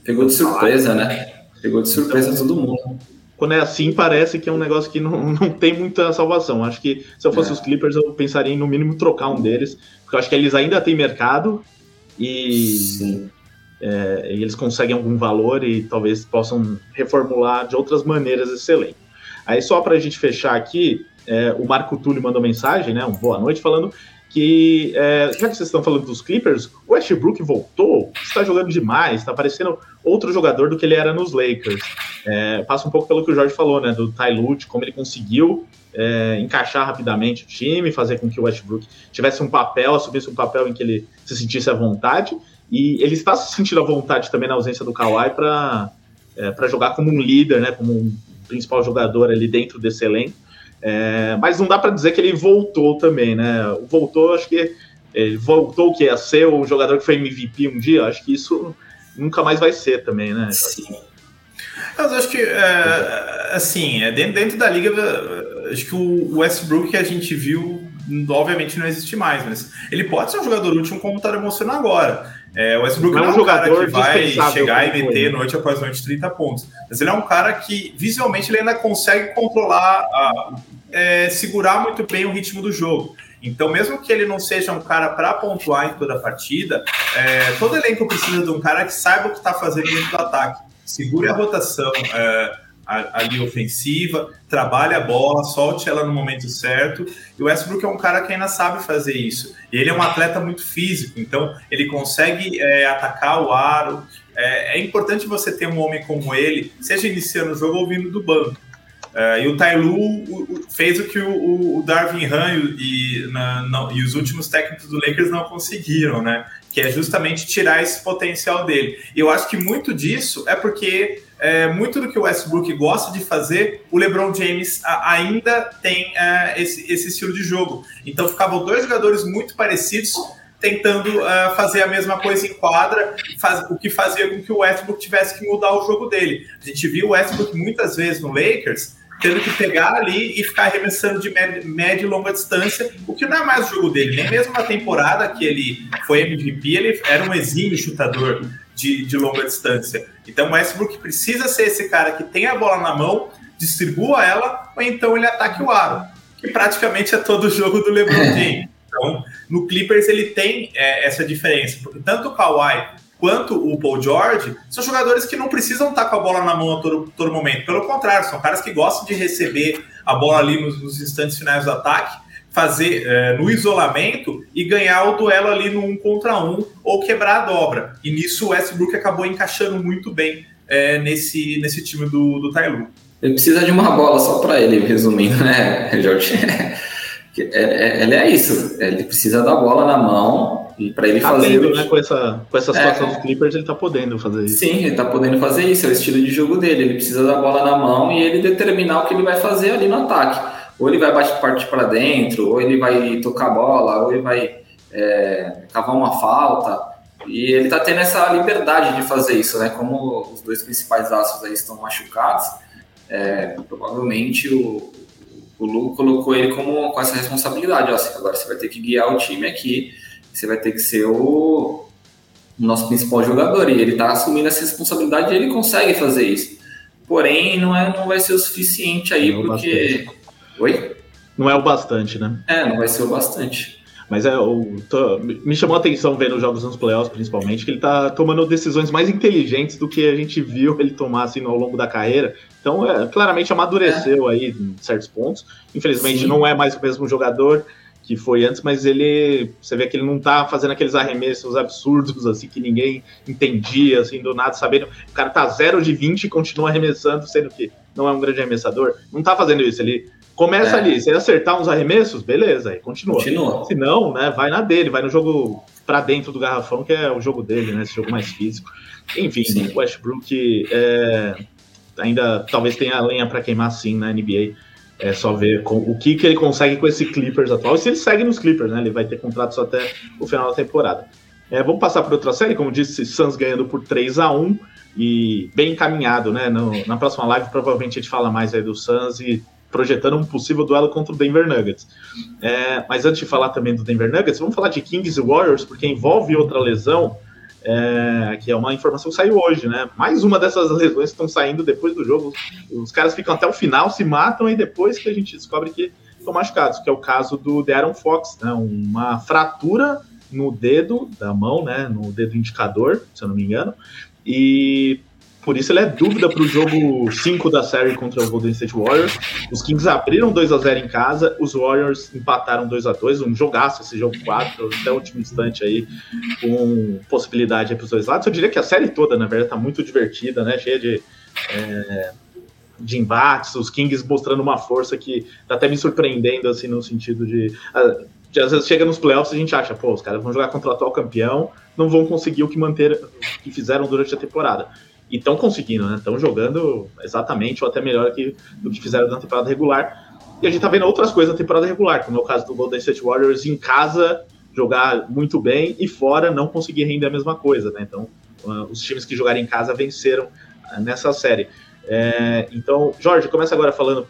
Pegou de surpresa, né? Pegou de surpresa então, todo mundo. Quando é assim, parece que é um negócio que não, não tem muita salvação. Acho que se eu fosse é. os Clippers, eu pensaria em no mínimo trocar um deles, porque eu acho que eles ainda têm mercado e, é, e eles conseguem algum valor e talvez possam reformular de outras maneiras esse elenco. Aí, só para a gente fechar aqui, é, o Marco Túlio mandou mensagem, né? Um boa noite, falando que, é, já que vocês estão falando dos Clippers, o Westbrook voltou, está jogando demais, está parecendo outro jogador do que ele era nos Lakers. É, passa um pouco pelo que o Jorge falou, né, do Ty Lute, como ele conseguiu é, encaixar rapidamente o time, fazer com que o Westbrook tivesse um papel, assumisse um papel em que ele se sentisse à vontade, e ele está se sentindo à vontade também na ausência do Kawhi para é, jogar como um líder, né, como um principal jogador ali dentro desse elenco. É, mas não dá para dizer que ele voltou também, né? Voltou, acho que ele voltou o que a ser o jogador que foi MVP um dia. Acho que isso nunca mais vai ser também, né? Sim. Mas acho que, é, assim, é, dentro, dentro da liga acho que o Westbrook que a gente viu, obviamente não existe mais, mas ele pode ser um jogador útil como está demonstrando agora. É, o Westbrook não, é não é um cara que vai chegar e meter noite após noite 30 pontos, mas ele é um cara que visualmente ele ainda consegue controlar, a, é, segurar muito bem o ritmo do jogo. Então, mesmo que ele não seja um cara para pontuar em toda a partida, é, todo elenco precisa de um cara que saiba o que está fazendo dentro do ataque, segure a rotação, é, ali ofensiva, trabalhe a bola, solte ela no momento certo. E o Westbrook é um cara que ainda sabe fazer isso. E ele é um atleta muito físico, então ele consegue é, atacar o aro. É, é, importante você ter um homem como ele, seja iniciando o jogo ou vindo do banco. É, e o Tailu fez o que o, o Darvin Han e, na, na, e os últimos técnicos do Lakers não conseguiram, né? Que é justamente tirar esse potencial dele. E eu acho que muito disso é porque é, muito do que o Westbrook gosta de fazer, o LeBron James a, ainda tem é, esse, esse, estilo de jogo. Então ficavam dois jogadores muito parecidos tentando uh, fazer a mesma coisa em quadra, faz, o que fazia com que o Westbrook tivesse que mudar o jogo dele. A gente viu o Westbrook muitas vezes no Lakers tendo que pegar ali e ficar arremessando de média, média e longa distância, o que não é mais o jogo dele. Nem mesmo na temporada que ele foi MVP, ele era um exímio chutador de, de longa distância. Então o Westbrook precisa ser esse cara que tem a bola na mão, distribua ela, ou então ele ataque o aro, que praticamente é todo o jogo do LeBron [LAUGHS] James. Então, no Clippers ele tem é, essa diferença, porque tanto o Kawhi quanto o Paul George são jogadores que não precisam estar com a bola na mão a todo, todo momento. Pelo contrário, são caras que gostam de receber a bola ali nos, nos instantes finais do ataque fazer é, no isolamento e ganhar o duelo ali no um contra um ou quebrar a dobra. E nisso o Westbrook acabou encaixando muito bem é, nesse, nesse time do, do Tailu. Ele precisa de uma bola só para ele, resumindo, né, Jorge? [LAUGHS] É, é, ele é isso, ele precisa da bola na mão e para ele tá fazer. Tendo, né, com essa, com essa situação é, dos Clippers, ele tá podendo fazer isso. Sim, ele tá podendo fazer isso, é o estilo de jogo dele. Ele precisa da bola na mão e ele determinar o que ele vai fazer ali no ataque ou ele vai partir para dentro, ou ele vai tocar a bola, ou ele vai é, cavar uma falta. E ele está tendo essa liberdade de fazer isso, né? Como os dois principais aços aí estão machucados, é, provavelmente o, o Lu colocou ele como, com essa responsabilidade. Ó, agora você vai ter que guiar o time aqui, você vai ter que ser o, o nosso principal jogador. E ele está assumindo essa responsabilidade e ele consegue fazer isso. Porém, não, é, não vai ser o suficiente aí, porque. Bastante Oi? Não é o bastante, né? É, não vai ser o bastante. Mas é, o, tô, me chamou a atenção vendo os jogos nos playoffs, principalmente, que ele tá tomando decisões mais inteligentes do que a gente viu ele tomar assim, ao longo da carreira. Então, é, claramente amadureceu é. aí em certos pontos. Infelizmente, Sim. não é mais o mesmo jogador que foi antes, mas ele, você vê que ele não tá fazendo aqueles arremessos absurdos, assim, que ninguém entendia, assim, do nada, sabendo. O cara tá 0 de 20 e continua arremessando, sendo que não é um grande arremessador. Não tá fazendo isso, ele Começa é. ali, se ele acertar uns arremessos, beleza, aí continua. Continua. Se não, né, vai na dele, vai no jogo para dentro do garrafão, que é o jogo dele, né, esse jogo mais físico. Enfim, o Westbrook é, ainda talvez tenha lenha para queimar sim na NBA. É só ver com, o que, que ele consegue com esse Clippers atual. E se ele segue nos Clippers, né? Ele vai ter contratos até o final da temporada. É, vamos passar para outra série, como disse, Suns ganhando por 3 a 1 e bem encaminhado, né? No, na próxima live, provavelmente a gente fala mais aí do Suns e projetando um possível duelo contra o Denver Nuggets. É, mas antes de falar também do Denver Nuggets, vamos falar de Kings e Warriors, porque envolve outra lesão, é, que é uma informação que saiu hoje, né? Mais uma dessas lesões que estão saindo depois do jogo. Os caras ficam até o final, se matam, e depois que a gente descobre que estão machucados, que é o caso do De'Aaron Fox, né? Uma fratura no dedo da mão, né? No dedo indicador, se eu não me engano. E por isso ele é dúvida para o jogo 5 da série contra o Golden State Warriors. Os Kings abriram 2 a 0 em casa, os Warriors empataram 2 a 2 um jogaço esse jogo 4, até o último instante aí, com possibilidade para os dois lados. Eu diria que a série toda, na verdade, está muito divertida, né? Cheia de. É, de embates, os Kings mostrando uma força que tá até me surpreendendo, assim, no sentido de, de às vezes chega nos playoffs e a gente acha, pô, os caras vão jogar contra o atual campeão, não vão conseguir o que manter, o que fizeram durante a temporada. E estão conseguindo, né? Estão jogando exatamente ou até melhor que, do que fizeram na temporada regular. E a gente tá vendo outras coisas na temporada regular, como é o caso do Golden State Warriors em casa jogar muito bem e fora não conseguir render a mesma coisa, né? Então, uh, os times que jogaram em casa venceram uh, nessa série. É, então, Jorge, começa agora falando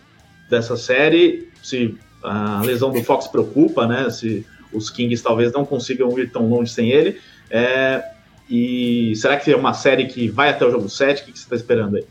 dessa série, se a lesão do Fox preocupa, né? Se os Kings talvez não consigam ir tão longe sem ele. É, e será que é uma série que vai até o jogo 7? O que você está esperando aí?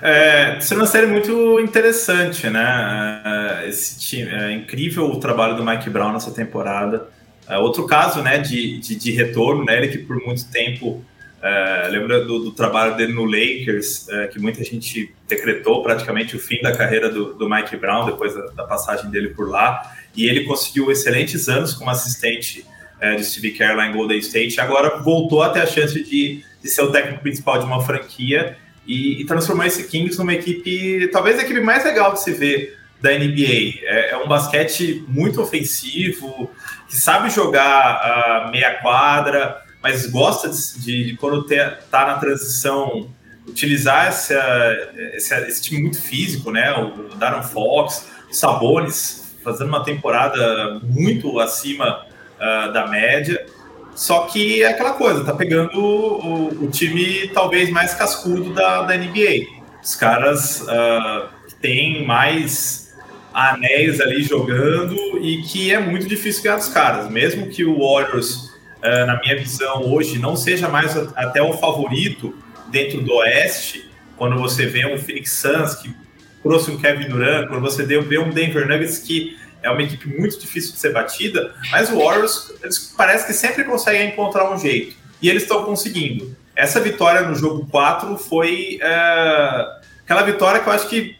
É, é uma série muito interessante, né? É, esse time, é incrível o trabalho do Mike Brown nessa temporada. É outro caso, né, de, de, de, retorno, né? Ele que por muito tempo é, lembra do, do, trabalho dele no Lakers, é, que muita gente decretou praticamente o fim da carreira do, do Mike Brown depois da, da, passagem dele por lá. E ele conseguiu excelentes anos como assistente é, de Steve Kerr lá em Golden State. Agora voltou a ter a chance de, de ser o técnico principal de uma franquia e, e transformar esse Kings numa equipe, talvez a equipe mais legal de se ver da NBA. É, é um basquete muito ofensivo, que sabe jogar uh, meia quadra, mas gosta de, de, de quando está na transição utilizar essa, esse, esse, time muito físico, né? O Darren Fox, o Sabonis fazendo uma temporada muito acima uh, da média. Só que é aquela coisa, tá pegando o, o time talvez mais cascudo da, da NBA. Os caras uh, têm mais anéis ali jogando e que é muito difícil ganhar dos caras. Mesmo que o Warriors, uh, na minha visão, hoje não seja mais até o favorito dentro do Oeste, quando você vê um Phoenix Suns que trouxe um Kevin Durant, quando você vê um Denver Nuggets que é uma equipe muito difícil de ser batida, mas o Warriors eles parece que sempre conseguem encontrar um jeito. E eles estão conseguindo. Essa vitória no jogo 4 foi é, aquela vitória que eu acho que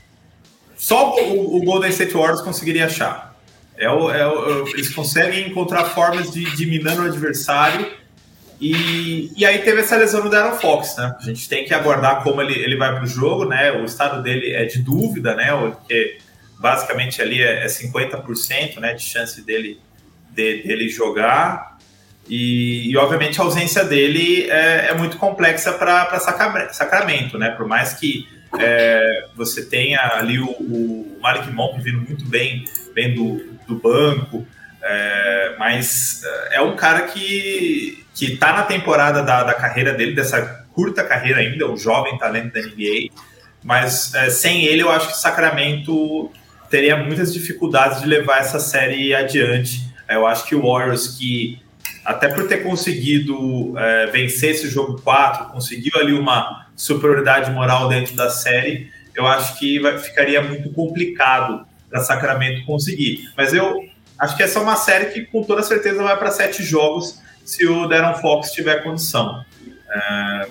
só o, o Golden State Warriors conseguiria achar. É o, é o, eles conseguem encontrar formas de, de minar o adversário. E, e aí teve essa lesão do Darren Fox, né? A gente tem que aguardar como ele, ele vai para o jogo, né? O estado dele é de dúvida, né? Porque basicamente ali é, é 50% né, de chance dele, de, dele jogar. E, e, obviamente a ausência dele é, é muito complexa para Sacramento, né? Por mais que é, você tenha ali o, o Malik Monk vindo muito bem, bem do, do banco, é, mas é, é um cara que que está na temporada da, da carreira dele, dessa curta carreira ainda, um jovem talento da NBA, mas é, sem ele eu acho que Sacramento teria muitas dificuldades de levar essa série adiante. Eu acho que o Warriors, que até por ter conseguido é, vencer esse jogo 4, conseguiu ali uma superioridade moral dentro da série, eu acho que vai, ficaria muito complicado para Sacramento conseguir. Mas eu acho que essa é uma série que com toda certeza vai para sete jogos se o Darren Fox tiver condição. É,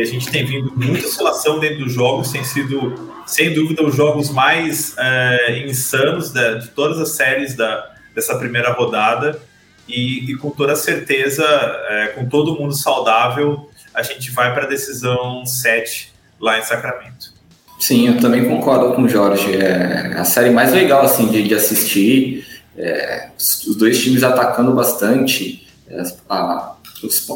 a gente tem vindo muita oscilação dentro dos jogos, tem sido, sem dúvida, os jogos mais é, insanos de, todas as séries da, dessa primeira rodada. E, e com toda certeza, é, com todo mundo saudável, a gente vai para a decisão 7 lá em Sacramento. Sim, eu também concordo com o Jorge. É a série mais legal assim, de, de assistir. É, os dois times atacando bastante. As, a,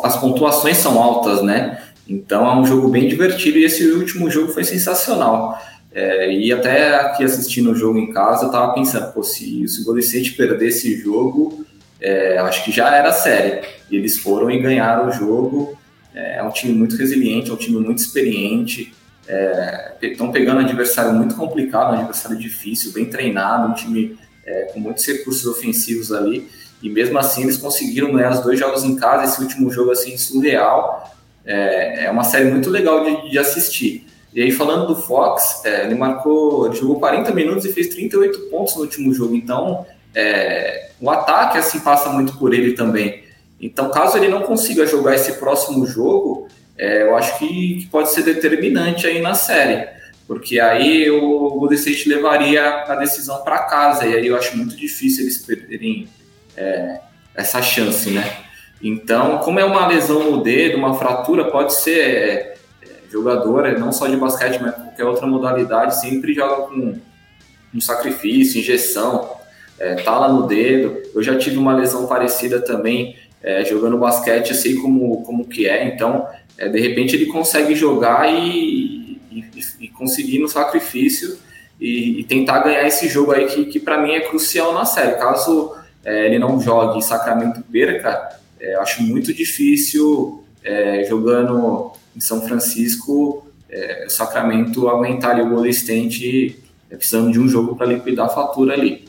as pontuações são altas, né? Então é um jogo bem divertido e esse último jogo foi sensacional. É, e até aqui assistindo o jogo em casa, eu tava pensando, pô, se, se o Golden perder esse jogo, é, acho que já era série. E eles foram e ganharam o jogo. É, é um time muito resiliente, é um time muito experiente. Estão é, pegando um adversário muito complicado, um adversário difícil, bem treinado, um time é, com muitos recursos ofensivos ali. E mesmo assim eles conseguiram ganhar os dois jogos em casa, esse último jogo assim surreal. É, é uma série muito legal de, de assistir. E aí, falando do Fox, é, ele marcou, ele jogou 40 minutos e fez 38 pontos no último jogo. Então, é, o ataque assim passa muito por ele também. Então, caso ele não consiga jogar esse próximo jogo, é, eu acho que, que, pode ser determinante aí na série, porque aí o Golden State levaria a decisão para casa e aí eu acho muito difícil eles perderem é, essa chance, né? Então, como é uma lesão no dedo, uma fratura, pode ser é, jogador, é, não só de basquete, mas qualquer outra modalidade, sempre joga com um sacrifício, injeção, é, tala no dedo. Eu já tive uma lesão parecida também é, jogando basquete, eu sei como, como que é, então é, de repente ele consegue jogar e, e, e conseguir no sacrifício e, e, tentar ganhar esse jogo aí que, que para mim é crucial na série. Caso é, ele não jogue e Sacramento perca, é, acho muito difícil é, jogando em São Francisco é, o Sacramento aguentar ali o Golden State é precisando de um jogo para liquidar a fatura ali.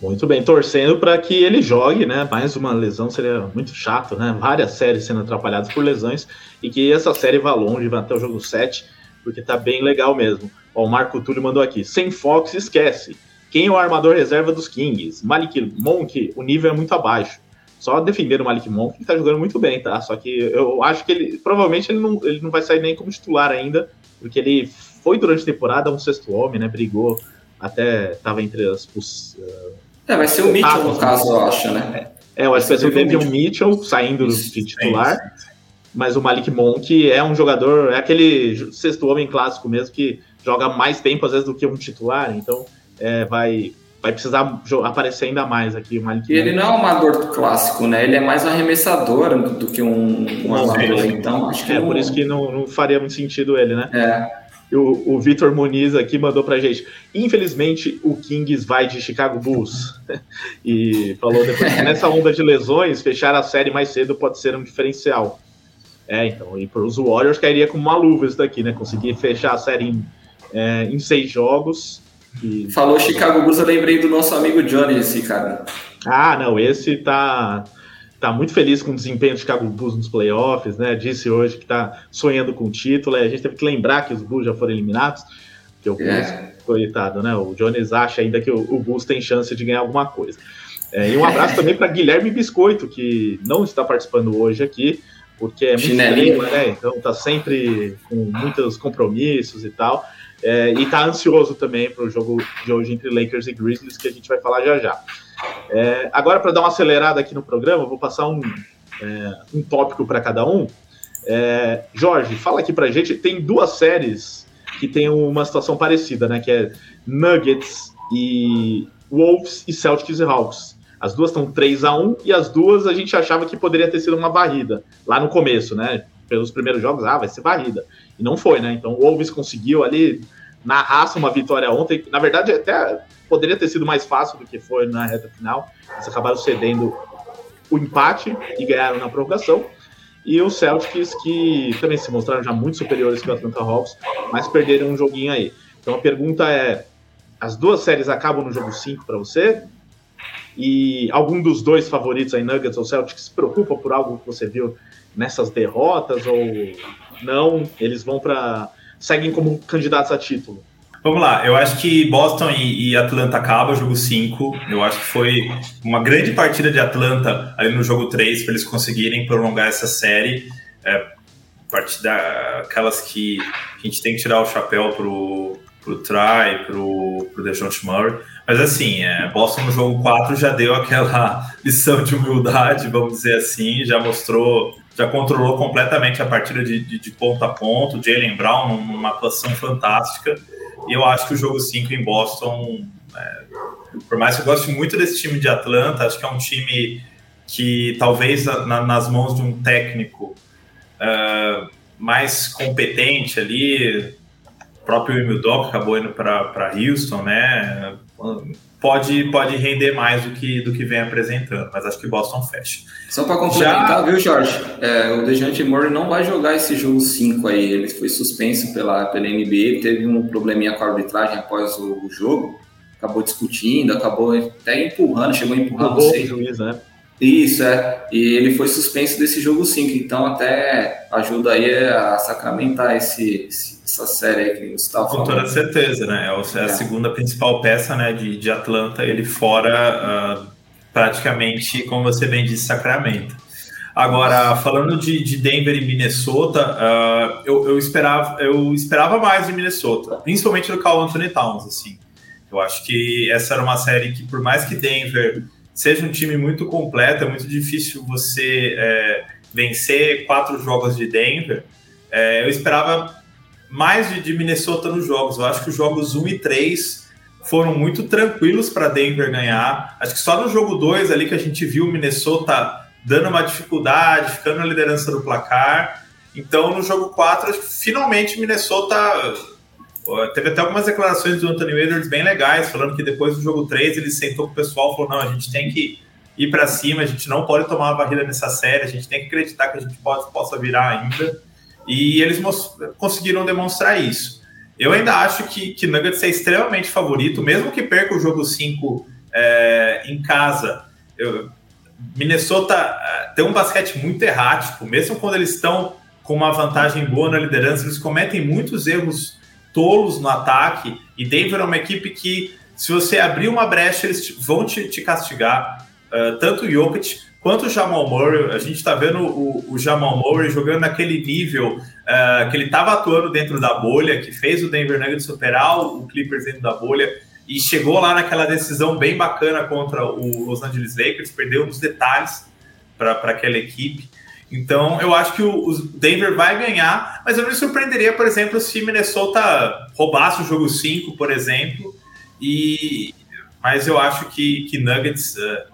Muito bem, torcendo para que ele jogue, né? Mais uma lesão seria muito chato, né? Várias séries sendo atrapalhadas por lesões e que essa série vá longe, vá até o jogo 7, porque tá bem legal mesmo. Ó, o Marco Túlio mandou aqui: sem Fox, esquece. Quem é o armador reserva dos Kings? Malik Monk, o nível é muito abaixo. Só defender o Malik Monk, que tá jogando muito bem, tá? Só que eu acho que ele, provavelmente, ele não, ele não vai sair nem como titular ainda, porque ele foi durante a temporada um sexto homem, né? Brigou, até tava entre as. Uh, é, vai ser o Mitchell no caso, eu acho, né? É, eu acho que vai ser o Devion Mitchell saindo Isso, de titular. Mas o Malik Monk é um jogador, é aquele sexto homem clássico mesmo que joga mais tempo às vezes do que um titular, então é, vai, vai precisar aparecer ainda mais aqui o Malik. E ele não é um amador clássico, né? Ele é mais um arremessador do que um, um amador, então acho que é não... por isso que não, não faria muito sentido ele, né? É o, o Vitor Muniz aqui mandou pra gente. Infelizmente, o Kings vai de Chicago Bulls. [LAUGHS] e falou depois que nessa onda de lesões, fechar a série mais cedo pode ser um diferencial. É, então, e para os Warriors cairia com uma luva isso daqui, né? Conseguir fechar a série em, é, em seis jogos. Falou Chicago Bulls, eu lembrei do nosso amigo Johnny, esse cara. Ah, não, esse tá tá muito feliz com o desempenho do Chicago Bulls nos playoffs, né? Disse hoje que tá sonhando com o título. a gente teve que lembrar que os Bulls já foram eliminados, que o Bulls, é. coitado, né? O Jones acha ainda que o, o Bulls tem chance de ganhar alguma coisa. É, e um abraço também para Guilherme Biscoito, que não está participando hoje aqui, porque é muito Chinelinho. né? Então tá sempre com muitos compromissos e tal. É, e tá ansioso também para o jogo de hoje entre Lakers e Grizzlies, que a gente vai falar já já. É, agora, para dar uma acelerada aqui no programa, vou passar um, é, um tópico para cada um. É, Jorge, fala aqui para gente. Tem duas séries que tem uma situação parecida, né? Que é Nuggets e Wolves e Celtics e Hawks. As duas estão 3 a 1 e as duas a gente achava que poderia ter sido uma varrida lá no começo, né? Pelos primeiros jogos, ah, vai ser varrida. E não foi, né? Então o Wolves conseguiu ali na raça uma vitória ontem. Na verdade, até poderia ter sido mais fácil do que foi na reta final. Eles acabaram cedendo o empate e ganharam na prorrogação. E os Celtics, que também se mostraram já muito superiores que o Atlanta Hawks, mas perderam um joguinho aí. Então a pergunta é: as duas séries acabam no jogo 5 para você? E algum dos dois favoritos aí, Nuggets ou Celtics, se preocupa por algo que você viu nessas derrotas ou não? Eles vão para seguem como candidatos a título? Vamos lá, eu acho que Boston e, Atlanta acaba jogo 5. Eu acho que foi uma grande partida de Atlanta ali no jogo 3 para eles conseguirem prolongar essa série. É, partida aquelas que a gente tem que tirar o chapéu pro, pro Try, pro, pro DeJounte Murray. Mas assim, é, Boston no jogo 4 já deu aquela [LAUGHS] lição de humildade, vamos dizer assim, já mostrou, já controlou completamente a partida de, de, de ponto a ponto. Jalen Brown numa atuação fantástica. E eu acho que o jogo 5 em Boston, é, por mais que eu goste muito desse time de Atlanta, acho que é um time que talvez na, nas mãos de um técnico uh, mais competente ali, o próprio Emil Doc acabou indo para Houston, né? Pode, pode render mais do que, do que vem apresentando, mas acho que Boston fecha. Só para complementar, Já... viu, Jorge? É, o Dejante Murray não vai jogar esse jogo 5 aí. Ele foi suspenso pela, pela NBA, teve um probleminha com a arbitragem após o, o jogo, acabou discutindo, acabou até empurrando, chegou a empurrar, não sei. Juiz, né? Isso, é. E ele foi suspenso desse jogo 5, então até ajuda aí a sacramentar esse, essa série aí que você estava falando. Com toda certeza, né? É, é a é. segunda principal peça né, de, de Atlanta, ele fora uh, praticamente, como você bem disse, Sacramento. Agora, falando de, de Denver e Minnesota, uh, eu, eu, esperava, eu esperava mais de Minnesota, principalmente do Carl Anthony Towns, assim. Eu acho que essa era uma série que, por mais que Denver seja um time muito completo, é muito difícil você é, vencer quatro jogos de Denver. É, eu esperava mais de, de, Minnesota nos jogos. Eu acho que os jogos 1 e 3 foram muito tranquilos para Denver ganhar. Acho que só no jogo 2 ali que a gente viu o Minnesota dando uma dificuldade, ficando na liderança do placar. Então, no jogo 4, acho que finalmente Minnesota Teve até algumas declarações do Anthony Edwards bem legais, falando que depois do jogo 3 ele sentou com o pessoal e falou: não, a gente tem que ir para cima, a gente não pode tomar uma varrida nessa série, a gente tem que acreditar que a gente pode, possa virar ainda. E eles conseguiram demonstrar isso. Eu ainda acho que, que Nuggets é extremamente favorito, mesmo que perca o jogo 5 é, em casa. Eu, Minnesota é, tem um basquete muito errático, mesmo quando eles estão com uma vantagem boa na liderança, eles cometem muitos erros tolos no ataque. E Denver é uma equipe que, se você abrir uma brecha, eles vão te, te castigar. Uh, tanto o Jokic quanto o Jamal Murray. A gente está vendo o, o, Jamal Murray jogando naquele nível uh, que ele estava atuando dentro da bolha, que fez o Denver Nuggets superar o Clippers dentro da bolha e chegou lá naquela decisão bem bacana contra o Los Angeles Lakers, perdeu uns detalhes para aquela equipe. Então, eu acho que o, Denver vai ganhar, mas eu me surpreenderia, por exemplo, se Minnesota roubasse o jogo 5, por exemplo, e mas eu acho que, que Nuggets uh,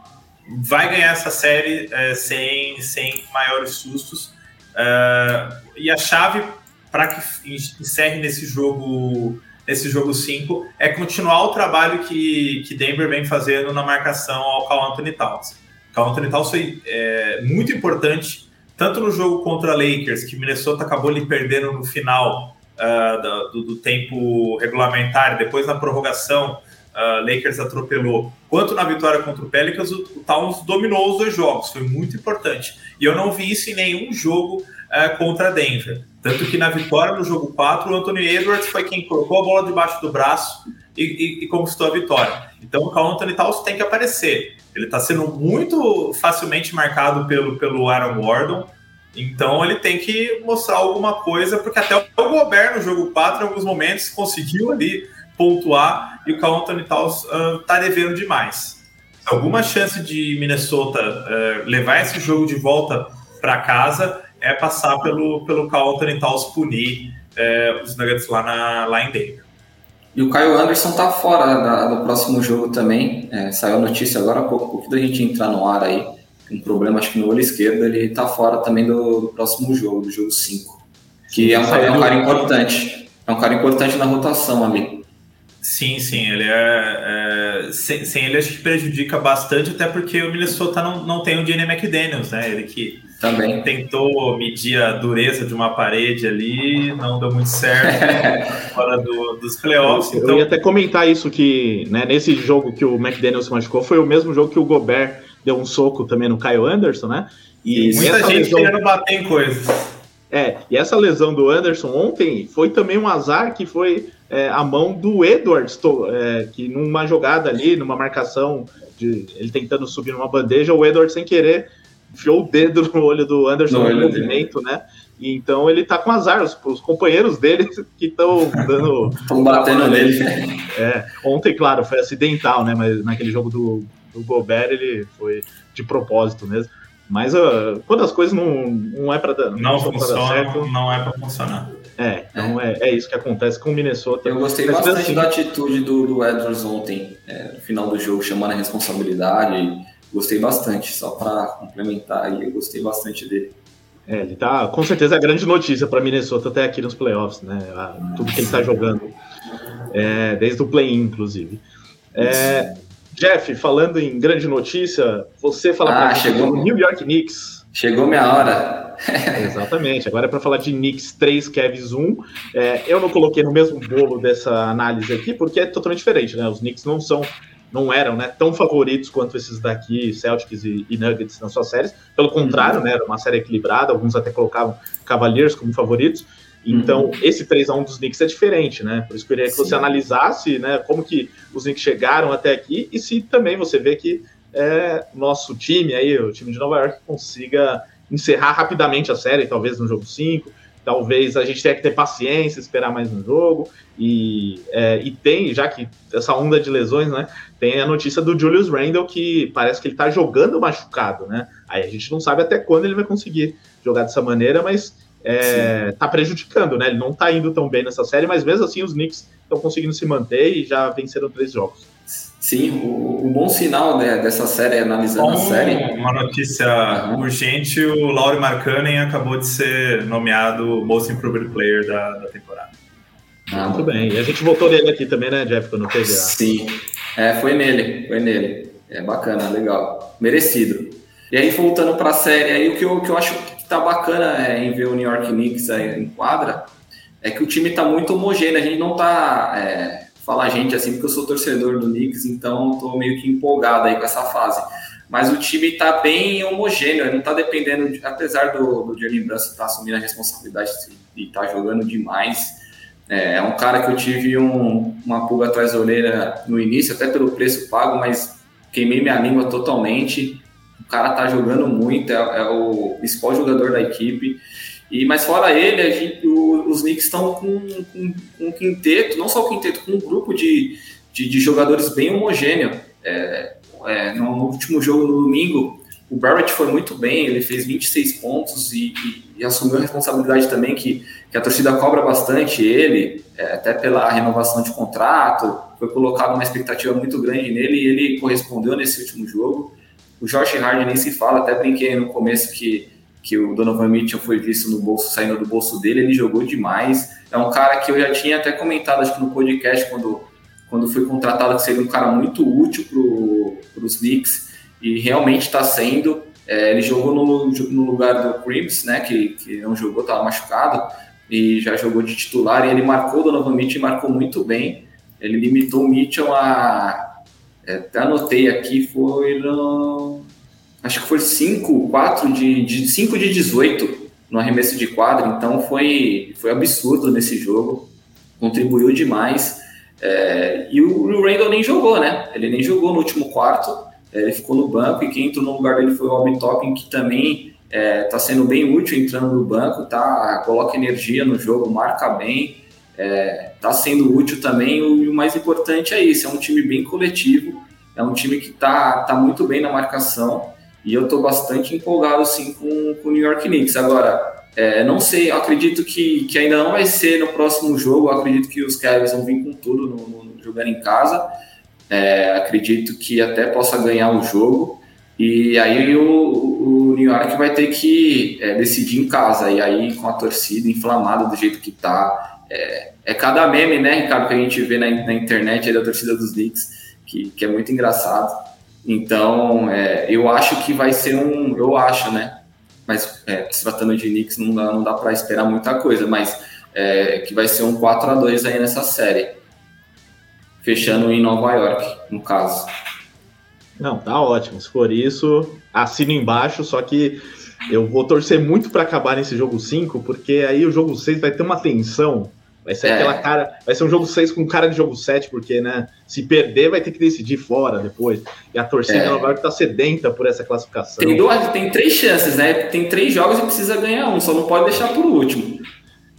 vai ganhar essa série uh, sem, sem maiores sustos. Uh, e a chave para que encerre nesse jogo nesse jogo 5 é continuar o trabalho que, que Denver vem fazendo na marcação ao Cal Anthony Towns. Cal Anthony Towns foi é, muito importante, tanto no jogo contra Lakers, que Minnesota acabou lhe perdendo no final uh, do, do, tempo regulamentar, depois na prorrogação, uh, Lakers atropelou, quanto na vitória contra o Pelicans, o, o Towns dominou os dois jogos, foi muito importante. E eu não vi isso em nenhum jogo uh, contra Denver. Tanto que na vitória no jogo 4, o Anthony Edwards foi quem colocou a bola debaixo do braço e, e, e conquistou a vitória. Então o Carl Anthony Towns tem que aparecer. Ele está sendo muito facilmente marcado pelo, pelo Aaron Gordon. Então ele tem que mostrar alguma coisa, porque até o Gobert no jogo 4, em alguns momentos, conseguiu ali pontuar e o Carl Anthony Towns está uh, devendo demais. Alguma chance de Minnesota uh, levar esse jogo de volta para casa é passar pelo, pelo Carlton e Towns punir é, os Nuggets lá, na, lá em Denver. E o Kyle Anderson tá fora da, do próximo jogo também. É, saiu a notícia agora há pouco, pouco da gente entrar no ar aí. Um problema, acho que no olho esquerdo, ele tá fora também do, do próximo jogo, do jogo 5. Que é um, é um cara importante. É um cara importante na rotação ali. Sim, sim, ele é, é sem, sem, ele acho que prejudica bastante, até porque o Minnesota não, não tem o Jenny McDaniels, né? Ele que também tentou medir a dureza de uma parede ali, não deu muito certo [LAUGHS] fora do, dos playoffs. Eu, então... eu ia até comentar isso que né, nesse jogo que o McDaniels se machucou foi o mesmo jogo que o Gobert deu um soco também no Kyle Anderson, né? E, muita gente lesão... querendo bater em coisas. É, e essa lesão do Anderson ontem foi também um azar que foi é, a mão do Edwards, é, que numa jogada ali, numa marcação, de ele tentando subir numa bandeja, o Edwards sem querer enfiou o dedo no olho do Anderson no, no movimento, dele. né? E então ele tá com azar, os, os companheiros dele [LAUGHS] que estão dando. Estão batendo nele. É, ontem, claro, foi acidental, né? Mas naquele jogo do, do Gobert ele foi de propósito mesmo. Mas uh, quando as coisas não, não é para dar, não, não funciona, certo, não é para funcionar. É, então é. É, é. isso que acontece com o Minnesota. Eu gostei bastante assim, da atitude do, do Edwards ontem, é, no final do jogo, chamando a responsabilidade. Gostei bastante, só para complementar aí, eu gostei bastante dele. É, ele tá, com certeza, a grande notícia para Minnesota até aqui nos playoffs, né? Tudo que ele está jogando, é, desde o play-in, inclusive. É, Jeff, falando em grande notícia, você fala ah, para do New York Knicks. Chegou minha hora. [LAUGHS] Exatamente. Agora é para falar de Knicks 3, Cavs 1. É, eu não coloquei no mesmo bolo dessa análise aqui, porque é totalmente diferente, né? Os Knicks não são não eram né, tão favoritos quanto esses daqui, Celtics e, e, Nuggets nas suas séries. Pelo contrário, uhum. né, era uma série equilibrada, alguns até colocavam Cavaliers como favoritos. Então, uhum. esse 3x1 dos Knicks é diferente, né? Por isso que eu queria que Sim. você analisasse né, como que os Knicks chegaram até aqui e se também você vê que é, nosso time aí, o time de Nova York, consiga encerrar rapidamente a série, talvez no jogo 5, talvez a gente tenha que ter paciência, esperar mais um jogo. E, é, e tem, já que essa onda de lesões, né? Tem a notícia do Julius Randle que parece que ele tá jogando machucado, né? Aí a gente não sabe até quando ele vai conseguir jogar dessa maneira, mas é, tá prejudicando, né? Ele não tá indo tão bem nessa série, mas mesmo assim os Knicks estão conseguindo se manter e já venceram três jogos. Sim, o, o bom sinal né, dessa série, analisando Bom, a série. Uma notícia uhum. urgente: o Laurie Markkanen acabou de ser nomeado Most Improved Player da, da temporada. Ah, Muito bem. E a gente voltou nele aqui também, né, Jeff, quando teve a... Sim, é, foi nele, foi nele. É bacana, legal. Merecido. E aí, voltando para a série, aí, o que eu, que eu acho que tá bacana é, em ver o New York Knicks aí, em quadra é que o time está muito homogêneo, a gente não está. É, falar gente assim, porque eu sou torcedor do Knicks, então estou meio que empolgado aí com essa fase. Mas o time está bem homogêneo, não está dependendo, de, apesar do, do Jalen Brunson estar tá assumindo a responsabilidade de estar tá jogando demais. É, é, um cara que eu tive um, uma pulga atrás da orelha no início, até pelo preço pago, mas queimei minha língua totalmente. O cara tá jogando muito, é, é o principal jogador da equipe. E, mas fora ele, gente, o, os Knicks estão com, com, com, um quinteto, não só o quinteto, com um grupo de, de, de jogadores bem homogêneo. É, é, no, último jogo, no domingo, o Barrett foi muito bem, ele fez 26 pontos e, e, e assumiu a responsabilidade também que, que a torcida cobra bastante ele, é, até pela renovação de contrato, foi colocado uma expectativa muito grande nele e ele correspondeu nesse último jogo. O Josh Hard nem se fala, até brinquei no começo que que o Donovan Mitchell foi visto no bolso, saindo do bolso dele, ele jogou demais. É um cara que eu já tinha até comentado, acho que no podcast, quando, quando foi contratado, que seria um cara muito útil para os Knicks, e realmente está sendo. É, ele jogou no, no lugar do Crims, né, que, que não jogou, estava machucado, e já jogou de titular, e ele marcou o Donovan Mitchell e marcou muito bem. Ele limitou o Mitchell a. Até anotei aqui, foi acho que foi 5, 4 de, de 5 de 18 no arremesso de quadra, então foi, foi absurdo nesse jogo, contribuiu demais. É, e o, o Randall nem jogou, né? Ele nem jogou no último quarto, é, ele ficou no banco e quem entrou no lugar dele foi o Obi Toppin, que também está é, sendo bem útil entrando no banco, tá? Coloca energia no jogo, marca bem, está é, sendo útil também. E o mais importante é isso: é um time bem coletivo, é um time que está tá muito bem na marcação. E eu estou bastante empolgado sim com, com o New York Knicks. Agora, é, não sei, acredito que, que ainda não vai ser no próximo jogo. acredito que os Cavs vão vir com tudo no, no jogando em casa. É, acredito que até possa ganhar o jogo. E aí o, o New York vai ter que é, decidir em casa. E aí com a torcida inflamada do jeito que tá. É, é cada meme, né, Ricardo, que a gente vê na, na internet da torcida dos Knicks, que, que é muito engraçado. Então, é, eu acho que vai ser um. Eu acho, né? Mas é, se tratando de Knicks, não dá, não dá para esperar muita coisa, mas é, que vai ser um 4 a 2 aí nessa série. Fechando em Nova York, no caso. Não, tá ótimo. Se for isso, assino embaixo, só que eu vou torcer muito para acabar nesse jogo 5, porque aí o jogo 6 vai ter uma tensão Vai ser é. aquela cara. Vai ser um jogo 6 com cara de jogo 7, porque, né? Se perder, vai ter que decidir fora depois. E a torcida é. Nova York tá sedenta por essa classificação. Tem, duas, tem três chances, né? Tem três jogos e precisa ganhar um, só não pode deixar por último.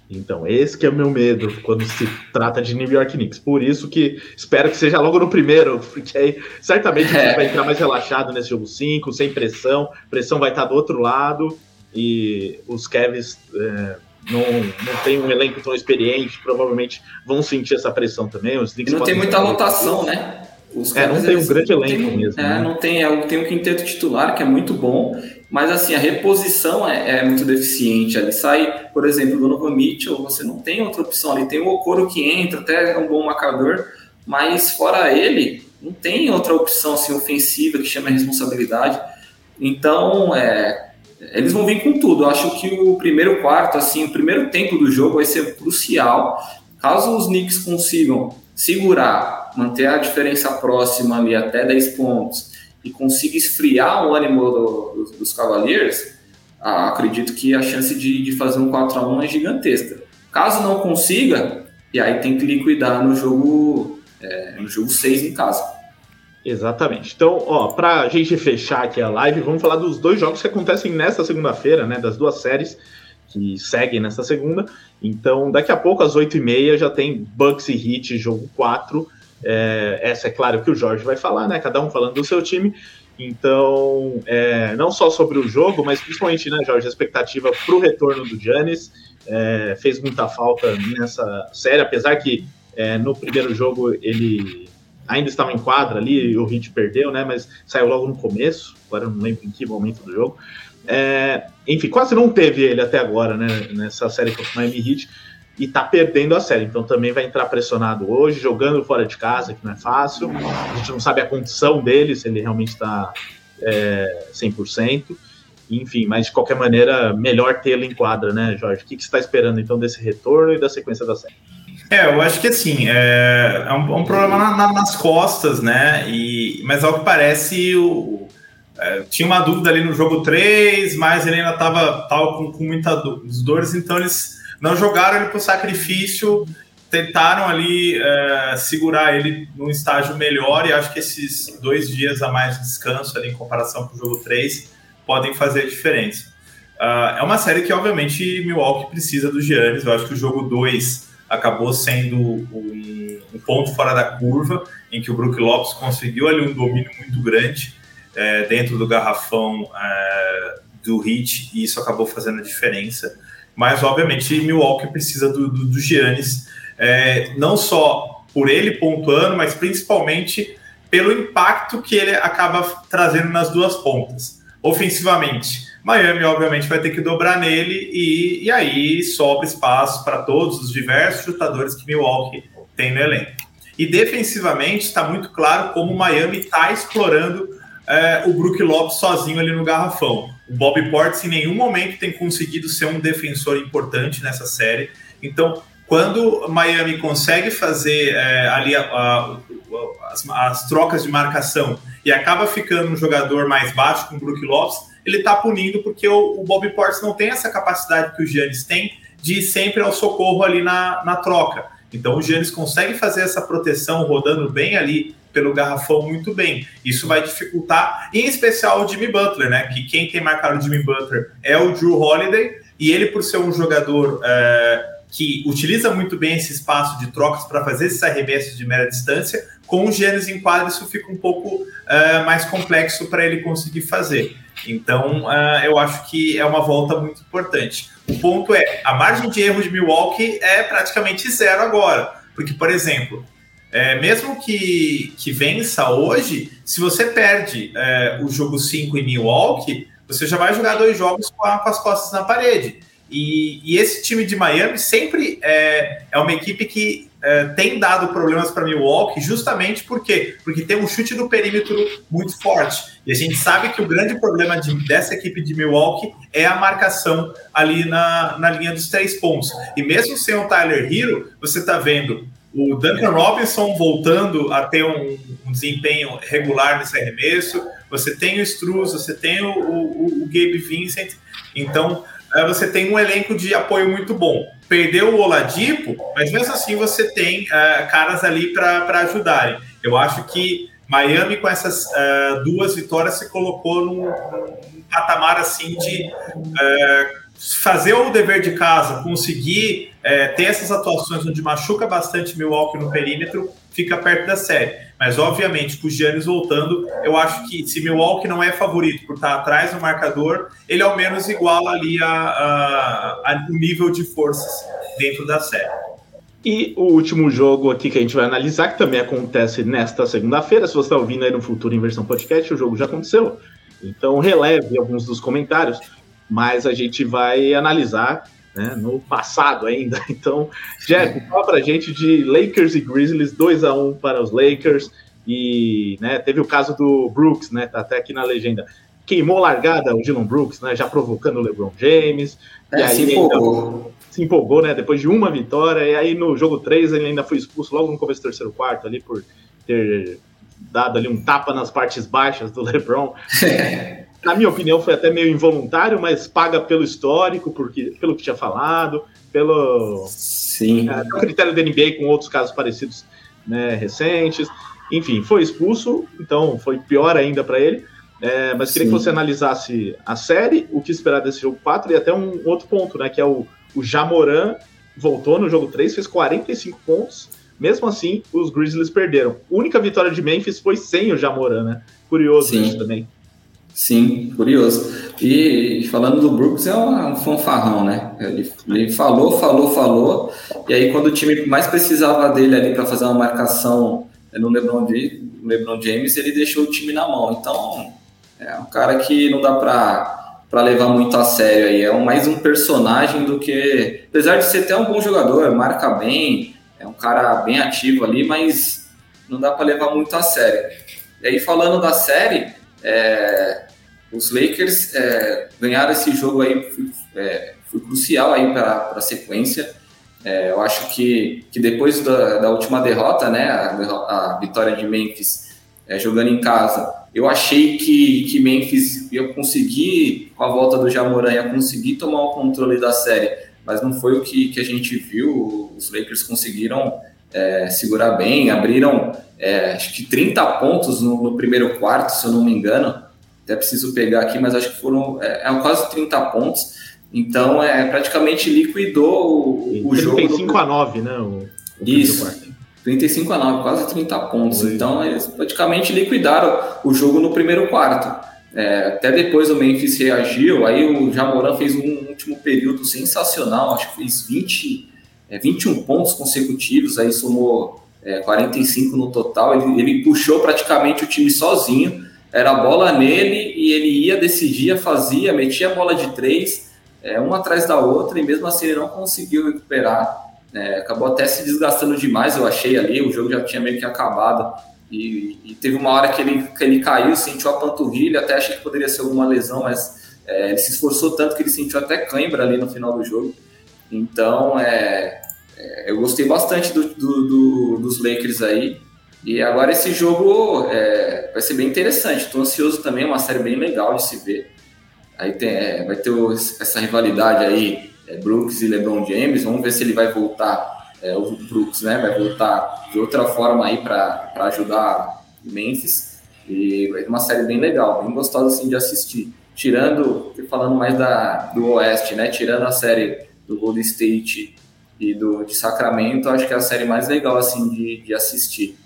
Então, esse que é o meu medo quando se trata de New York Knicks. Por isso que espero que seja logo no primeiro, porque aí certamente é. você vai entrar mais relaxado nesse jogo 5, sem pressão. Pressão vai estar do outro lado e os Cavs é, não, não tem um elenco tão experiente, provavelmente vão sentir essa pressão também. Os e não tem muita rotação, né? Os é, não tem um grande elenco tem, mesmo. É, né? não tem, é, tem um quinteto titular que é muito bom, mas assim, a reposição é, é muito deficiente. Ali sai, por exemplo, o Donovan Mitchell, você não tem outra opção ali. Tem o Okoro que entra, até é um bom marcador, mas fora ele, não tem outra opção assim, ofensiva que chama a responsabilidade. Então, é, eles vão vir com tudo. Eu acho que o primeiro quarto, assim, o primeiro tempo do jogo vai ser crucial. Caso os Knicks consigam segurar, manter a diferença próxima ali até 10 pontos e consiga esfriar o ânimo do, dos, dos Cavaliers, ah, acredito que a chance de, de fazer um 4 a 1 é gigantesca. Caso não consiga, e aí tem que liquidar no jogo, é, no jogo 6 em casa. Exatamente. Então, ó, pra gente fechar aqui a live, vamos falar dos dois jogos que acontecem nesta segunda-feira, né? Das duas séries que seguem nesta segunda. Então, daqui a pouco, às 8h30, já tem Bucks e Heat, jogo 4. É, essa é claro que o Jorge vai falar, né? Cada um falando do seu time. Então, é, não só sobre o jogo, mas principalmente, né, Jorge, a expectativa para o retorno do Giannis. É, fez muita falta nessa série, apesar que é, no primeiro jogo ele ainda estava em quadra ali, o Heat perdeu, né? Mas saiu logo no começo, agora não lembro em que momento do jogo. É, enfim, quase não teve ele até agora, né? Nessa série contra o Miami Heat e tá perdendo a série. Então também vai entrar pressionado hoje, jogando fora de casa, que não é fácil. A gente não sabe a condição dele, se ele realmente está é, 100%. enfim, mas de qualquer maneira, melhor tê-lo em quadra, né, Jorge? O que, que você está esperando então desse retorno e da sequência da série? É, eu acho que assim, é, é um, um, problema na, na, nas costas, né? E, mas ao que parece, o, é, tinha uma dúvida ali no jogo 3, mas ele ainda estava com, com muitas dores, então eles não jogaram ele por sacrifício, tentaram ali é, segurar ele num estágio melhor, e acho que esses dois dias a mais de descanso ali em comparação com o jogo 3 podem fazer a diferença. Uh, é uma série que, obviamente, Milwaukee precisa do Giannis. Eu acho que o jogo 2 acabou sendo um, um, ponto fora da curva, em que o Brook Lopes conseguiu ali um domínio muito grande é, dentro do garrafão é, do Heat, e isso acabou fazendo a diferença. Mas, obviamente, Milwaukee precisa do, do, do Giannis, é, não só por ele pontuando, mas principalmente pelo impacto que ele acaba trazendo nas duas pontas. Ofensivamente, Miami, obviamente, vai ter que dobrar nele e, e aí sobra espaço para todos os diversos chutadores que Milwaukee tem no elenco. E defensivamente, está muito claro como Miami está explorando é, o Brook Lopes sozinho ali no garrafão. O Bob Portis em nenhum momento tem conseguido ser um defensor importante nessa série. Então, quando Miami consegue fazer é, ali a, a, as, as, trocas de marcação e acaba ficando um jogador mais baixo com o Brook Lopes, ele está punindo porque o, o Bob Portis não tem essa capacidade que o Giannis tem de ir sempre ao socorro ali na, na troca. Então o Giannis consegue fazer essa proteção rodando bem ali pelo garrafão muito bem. Isso vai dificultar, em especial o Jimmy Butler, né? Que quem tem marcado o Jimmy Butler é o Drew Holiday, e ele, por ser um jogador é, que utiliza muito bem esse espaço de trocas para fazer esses arremessos de média distância, com o Giannis em quadra isso fica um pouco é, mais complexo para ele conseguir fazer. Então, uh, eu acho que é uma volta muito importante. O ponto é, a margem de erro de Milwaukee é praticamente zero agora. Porque, por exemplo, é, mesmo que, que vença hoje, se você perde é, o jogo 5 em Milwaukee, você já vai jogar dois jogos com, a, com as costas na parede. E, e, esse time de Miami sempre é, é uma equipe que é, tem dado problemas para Milwaukee, justamente por quê? Porque tem um chute do perímetro muito forte. E a gente sabe que o grande problema de, dessa equipe de Milwaukee é a marcação ali na, na linha dos três pontos. E mesmo sem o Tyler Hero, você está vendo o Duncan Robinson voltando a ter um, um, desempenho regular nesse arremesso, você tem o Struz, você tem o, o, o Gabe Vincent, então é, você tem um elenco de apoio muito bom perdeu o Oladipo, mas mesmo assim você tem uh, caras ali para ajudarem. Eu acho que Miami, com essas uh, duas vitórias, se colocou num, num patamar assim de uh, fazer o dever de casa, conseguir ter essas atuações onde machuca bastante Milwaukee no perímetro, fica perto da série. Mas, obviamente, com o Giannis voltando, eu acho que se Milwaukee não é favorito por estar atrás no marcador, ele ao menos iguala ali a, a, a, o nível de forças dentro da série. E o último jogo aqui que a gente vai analisar, que também acontece nesta segunda-feira, se você está ouvindo aí no futuro em versão podcast, o jogo já aconteceu. Então releve alguns dos comentários, mas a gente vai analisar né, no passado ainda. [LAUGHS] Então, Jeff, fala pra gente de Lakers e Grizzlies, 2 a 1 para os Lakers. E né, teve o caso do Brooks, né? Tá até aqui na legenda. Queimou largada o Dylan Brooks, né? Já provocando o LeBron James. É, e aí se empolgou. se empolgou, né? Depois de uma vitória. E aí no jogo 3 ele ainda foi expulso logo no começo do terceiro quarto ali por ter dado ali um tapa nas partes baixas do [LAUGHS] LeBron. [LAUGHS] na minha opinião, foi até meio involuntário, mas paga pelo histórico, porque, pelo que tinha falado, pelo Sim. É, critério da NBA com outros casos parecidos né, recentes. Enfim, foi expulso, então foi pior ainda para ele. É, mas queria Sim. que você analisasse a série, o que esperar desse jogo 4 e até um outro ponto, né? Que é o, o Jamoran voltou no jogo 3, fez 45 pontos. Mesmo assim, os Grizzlies perderam. A única vitória de Memphis foi sem o Jamoran, né? Curioso Sim. isso também. Sim, curioso. E falando do Brooks, é um fanfarrão, né? Ele, ele, falou, falou, falou, e aí quando o time mais precisava dele ali para fazer uma marcação no LeBron, LeBron James, ele deixou o time na mão. Então, é um cara que não dá para levar muito a sério aí. É mais um personagem do que. Apesar de ser até um bom jogador, marca bem, é um cara bem ativo ali, mas não dá para levar muito a sério. E aí, falando da série, é, os Lakers é, ganharam esse jogo aí, foi, é, foi crucial aí para a sequência. É, eu acho que, que depois da, da última derrota, né, a, a vitória de Memphis é, jogando em casa, eu achei que, que Memphis ia conseguir, com a volta do Jamoran, ia conseguir tomar o controle da série, mas não foi o que, que a gente viu. Os Lakers conseguiram é, segurar bem, abriram é, acho que 30 pontos no, no, primeiro quarto, se eu não me engano. Até preciso pegar aqui, mas acho que foram é, é quase 30 pontos. Então, é praticamente liquidou o, o jogo. 35 a 9, né? O, o Isso. 35 a 9, quase 30 pontos. Então, eles praticamente liquidaram o jogo no primeiro quarto. É, até depois o Memphis reagiu, aí o Jamoran fez um último período sensacional, acho que fez 20, é, 21 pontos consecutivos, aí somou é, 45 no total. Ele, ele puxou praticamente o time sozinho, era a bola nele e ele ia, decidia, fazia, metia a bola de três, é, uma atrás da outra, e mesmo assim ele não conseguiu recuperar. É, acabou até se desgastando demais, eu achei ali, o jogo já tinha meio que acabado. E, e, teve uma hora que ele, que ele caiu, sentiu a panturrilha, até achei que poderia ser alguma lesão, mas é, ele se esforçou tanto que ele sentiu até cãibra ali no final do jogo. Então, é, é, eu gostei bastante do, do, do, dos Lakers aí. E agora esse jogo é, vai ser bem interessante. Estou ansioso também, é uma série bem legal de se ver. Aí tem, é, vai ter essa rivalidade aí, é, Brooks e LeBron James. Vamos ver se ele vai voltar, é, o Brooks, né? Vai voltar de outra forma aí para ajudar o Memphis. E vai ter uma série bem legal, bem gostosa assim, de assistir. Tirando, falando mais da, do Oeste, né? Tirando a série do Golden State e do de Sacramento, acho que é a série mais legal assim de, de assistir.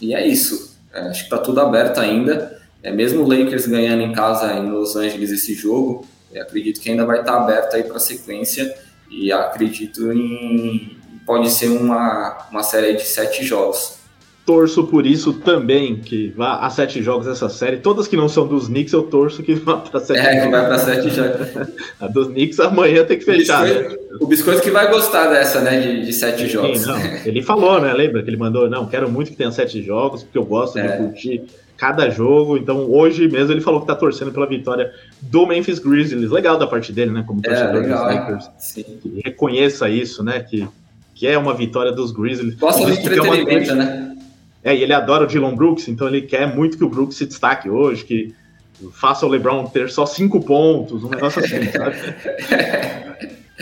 E é isso. É, acho que está tudo aberto ainda. É, mesmo o Lakers ganhando em casa em Los Angeles esse jogo, acredito que ainda vai estar tá aberto aí para sequência e acredito em pode ser uma, uma série de sete jogos torço por isso também, que vá a sete jogos essa série. Todas que não são dos Knicks, eu torço que vá para sete é, jogos. É, que vai para sete jogos. [LAUGHS] a dos Knicks amanhã tem que fechar. O biscoito, né? o biscoito que vai gostar dessa, né, de, de sete jogos. Sim, não, [LAUGHS] ele falou, né, lembra que ele mandou, não, quero muito que tenha sete jogos, porque eu gosto é. de curtir cada jogo. Então, hoje mesmo ele falou que tá torcendo pela vitória do Memphis Grizzlies. Legal da parte dele, né, como é, torcedor é, legal, dos Lakers. Sim. Que reconheça isso, né, que, que é uma vitória dos Grizzlies. Gosta do entretenimento, uma... né? É, e ele adora o Dylan Brooks, então ele quer muito que o Brooks se destaque hoje, que faça o LeBron ter só cinco pontos, um negócio assim, [LAUGHS] sabe?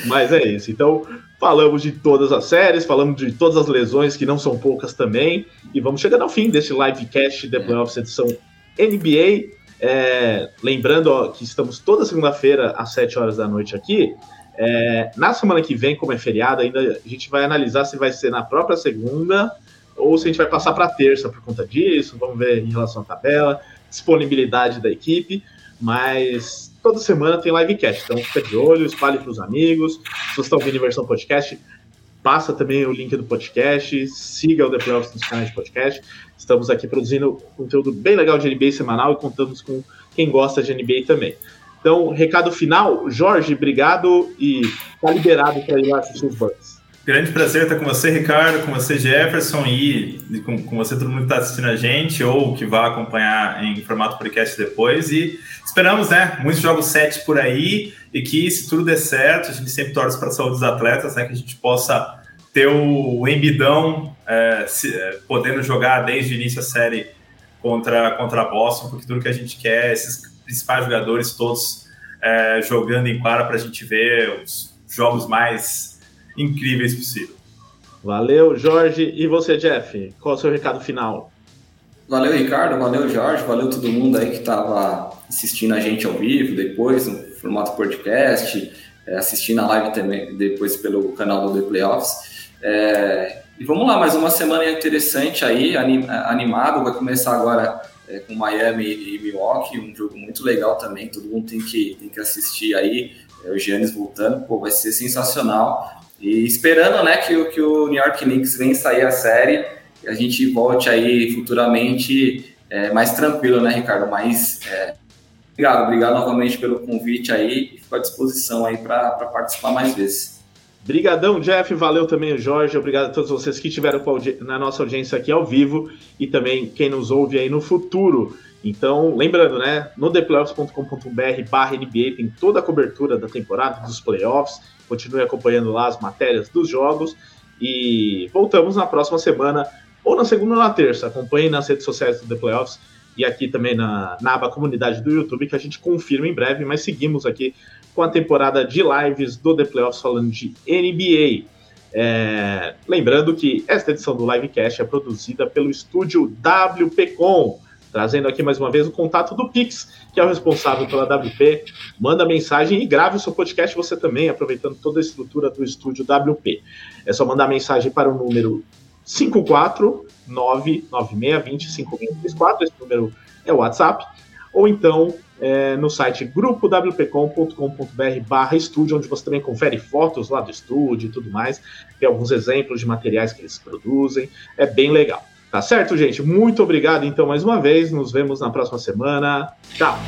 Mas é isso. Então, falamos de todas as séries, falamos de todas as lesões, que não são poucas também, e vamos chegando ao fim desse livecast The Playoffs edição NBA. É, lembrando ó, que estamos toda segunda-feira às 7 horas da noite aqui. É, na semana que vem, como é feriado, ainda a gente vai analisar se vai ser na própria segunda ou se a gente vai passar para terça por conta disso, vamos ver em relação à tabela, disponibilidade da equipe, mas toda semana tem livecast, então fica de olho, espalhe para os amigos, se você está ouvindo em versão podcast, passa também o link do podcast, siga o The Playoffs nos canais de podcast, estamos aqui produzindo conteúdo bem legal de NBA semanal e contamos com quem gosta de NBA também. Então, recado final, Jorge, obrigado e tá liberado para ir lá assistir os Bucks. Grande prazer estar com você, Ricardo, com você, Jefferson, e com, com você, todo mundo que está assistindo a gente, ou que vai acompanhar em formato podcast depois. E esperamos, né? Muitos jogos sete por aí, e que, se tudo der certo, a gente sempre torce para a saúde dos atletas, né? Que a gente possa ter o Embidão é, se, é, podendo jogar desde o início da série contra, contra a Boston, porque tudo que a gente quer esses principais jogadores todos é, jogando em quadra para a gente ver os jogos mais incríveis possível. Valeu, Jorge. E você, Jeff? Qual é o seu recado final? Valeu, Ricardo. Valeu, Jorge. Valeu todo mundo aí que estava assistindo a gente ao vivo, depois no formato podcast, é, assistindo a live também depois pelo canal do The Playoffs. É, e vamos lá, mais uma semana interessante aí, animado. Vai começar agora é, com Miami e Milwaukee, um jogo muito legal também. Todo mundo tem que, tem que assistir aí. É, o Giannis voltando, pô, vai ser sensacional. E esperando né, que, que o New York Knicks venha sair a série e a gente volte aí futuramente é, mais tranquilo, né, Ricardo? Mas é, obrigado, obrigado novamente pelo convite aí e fico à disposição aí para participar mais vezes. Brigadão, Jeff, valeu também Jorge, obrigado a todos vocês que estiveram na nossa audiência aqui ao vivo e também quem nos ouve aí no futuro. Então, lembrando, né, no theplayoffs.com.br barra NBA tem toda a cobertura da temporada, dos playoffs, continue acompanhando lá as matérias dos jogos. E voltamos na próxima semana, ou na segunda ou na terça, acompanhe nas redes sociais do The Playoffs e aqui também na, na aba comunidade do YouTube, que a gente confirma em breve, mas seguimos aqui com a temporada de lives do The Playoffs falando de NBA. É, lembrando que esta edição do Livecast é produzida pelo estúdio WPcom, trazendo aqui mais uma vez o contato do Pix, que é o responsável pela WP. Manda mensagem e grave o seu podcast você também, aproveitando toda a estrutura do estúdio WP. É só mandar mensagem para o número 54996205634, esse número é o WhatsApp, ou então é, no site grupowpcom.com.br barra estúdio, onde você também confere fotos lá do estúdio e tudo mais, tem alguns exemplos de materiais que eles produzem, é bem legal. Tá certo, gente? Muito obrigado então mais uma vez, nos vemos na próxima semana. Tchau!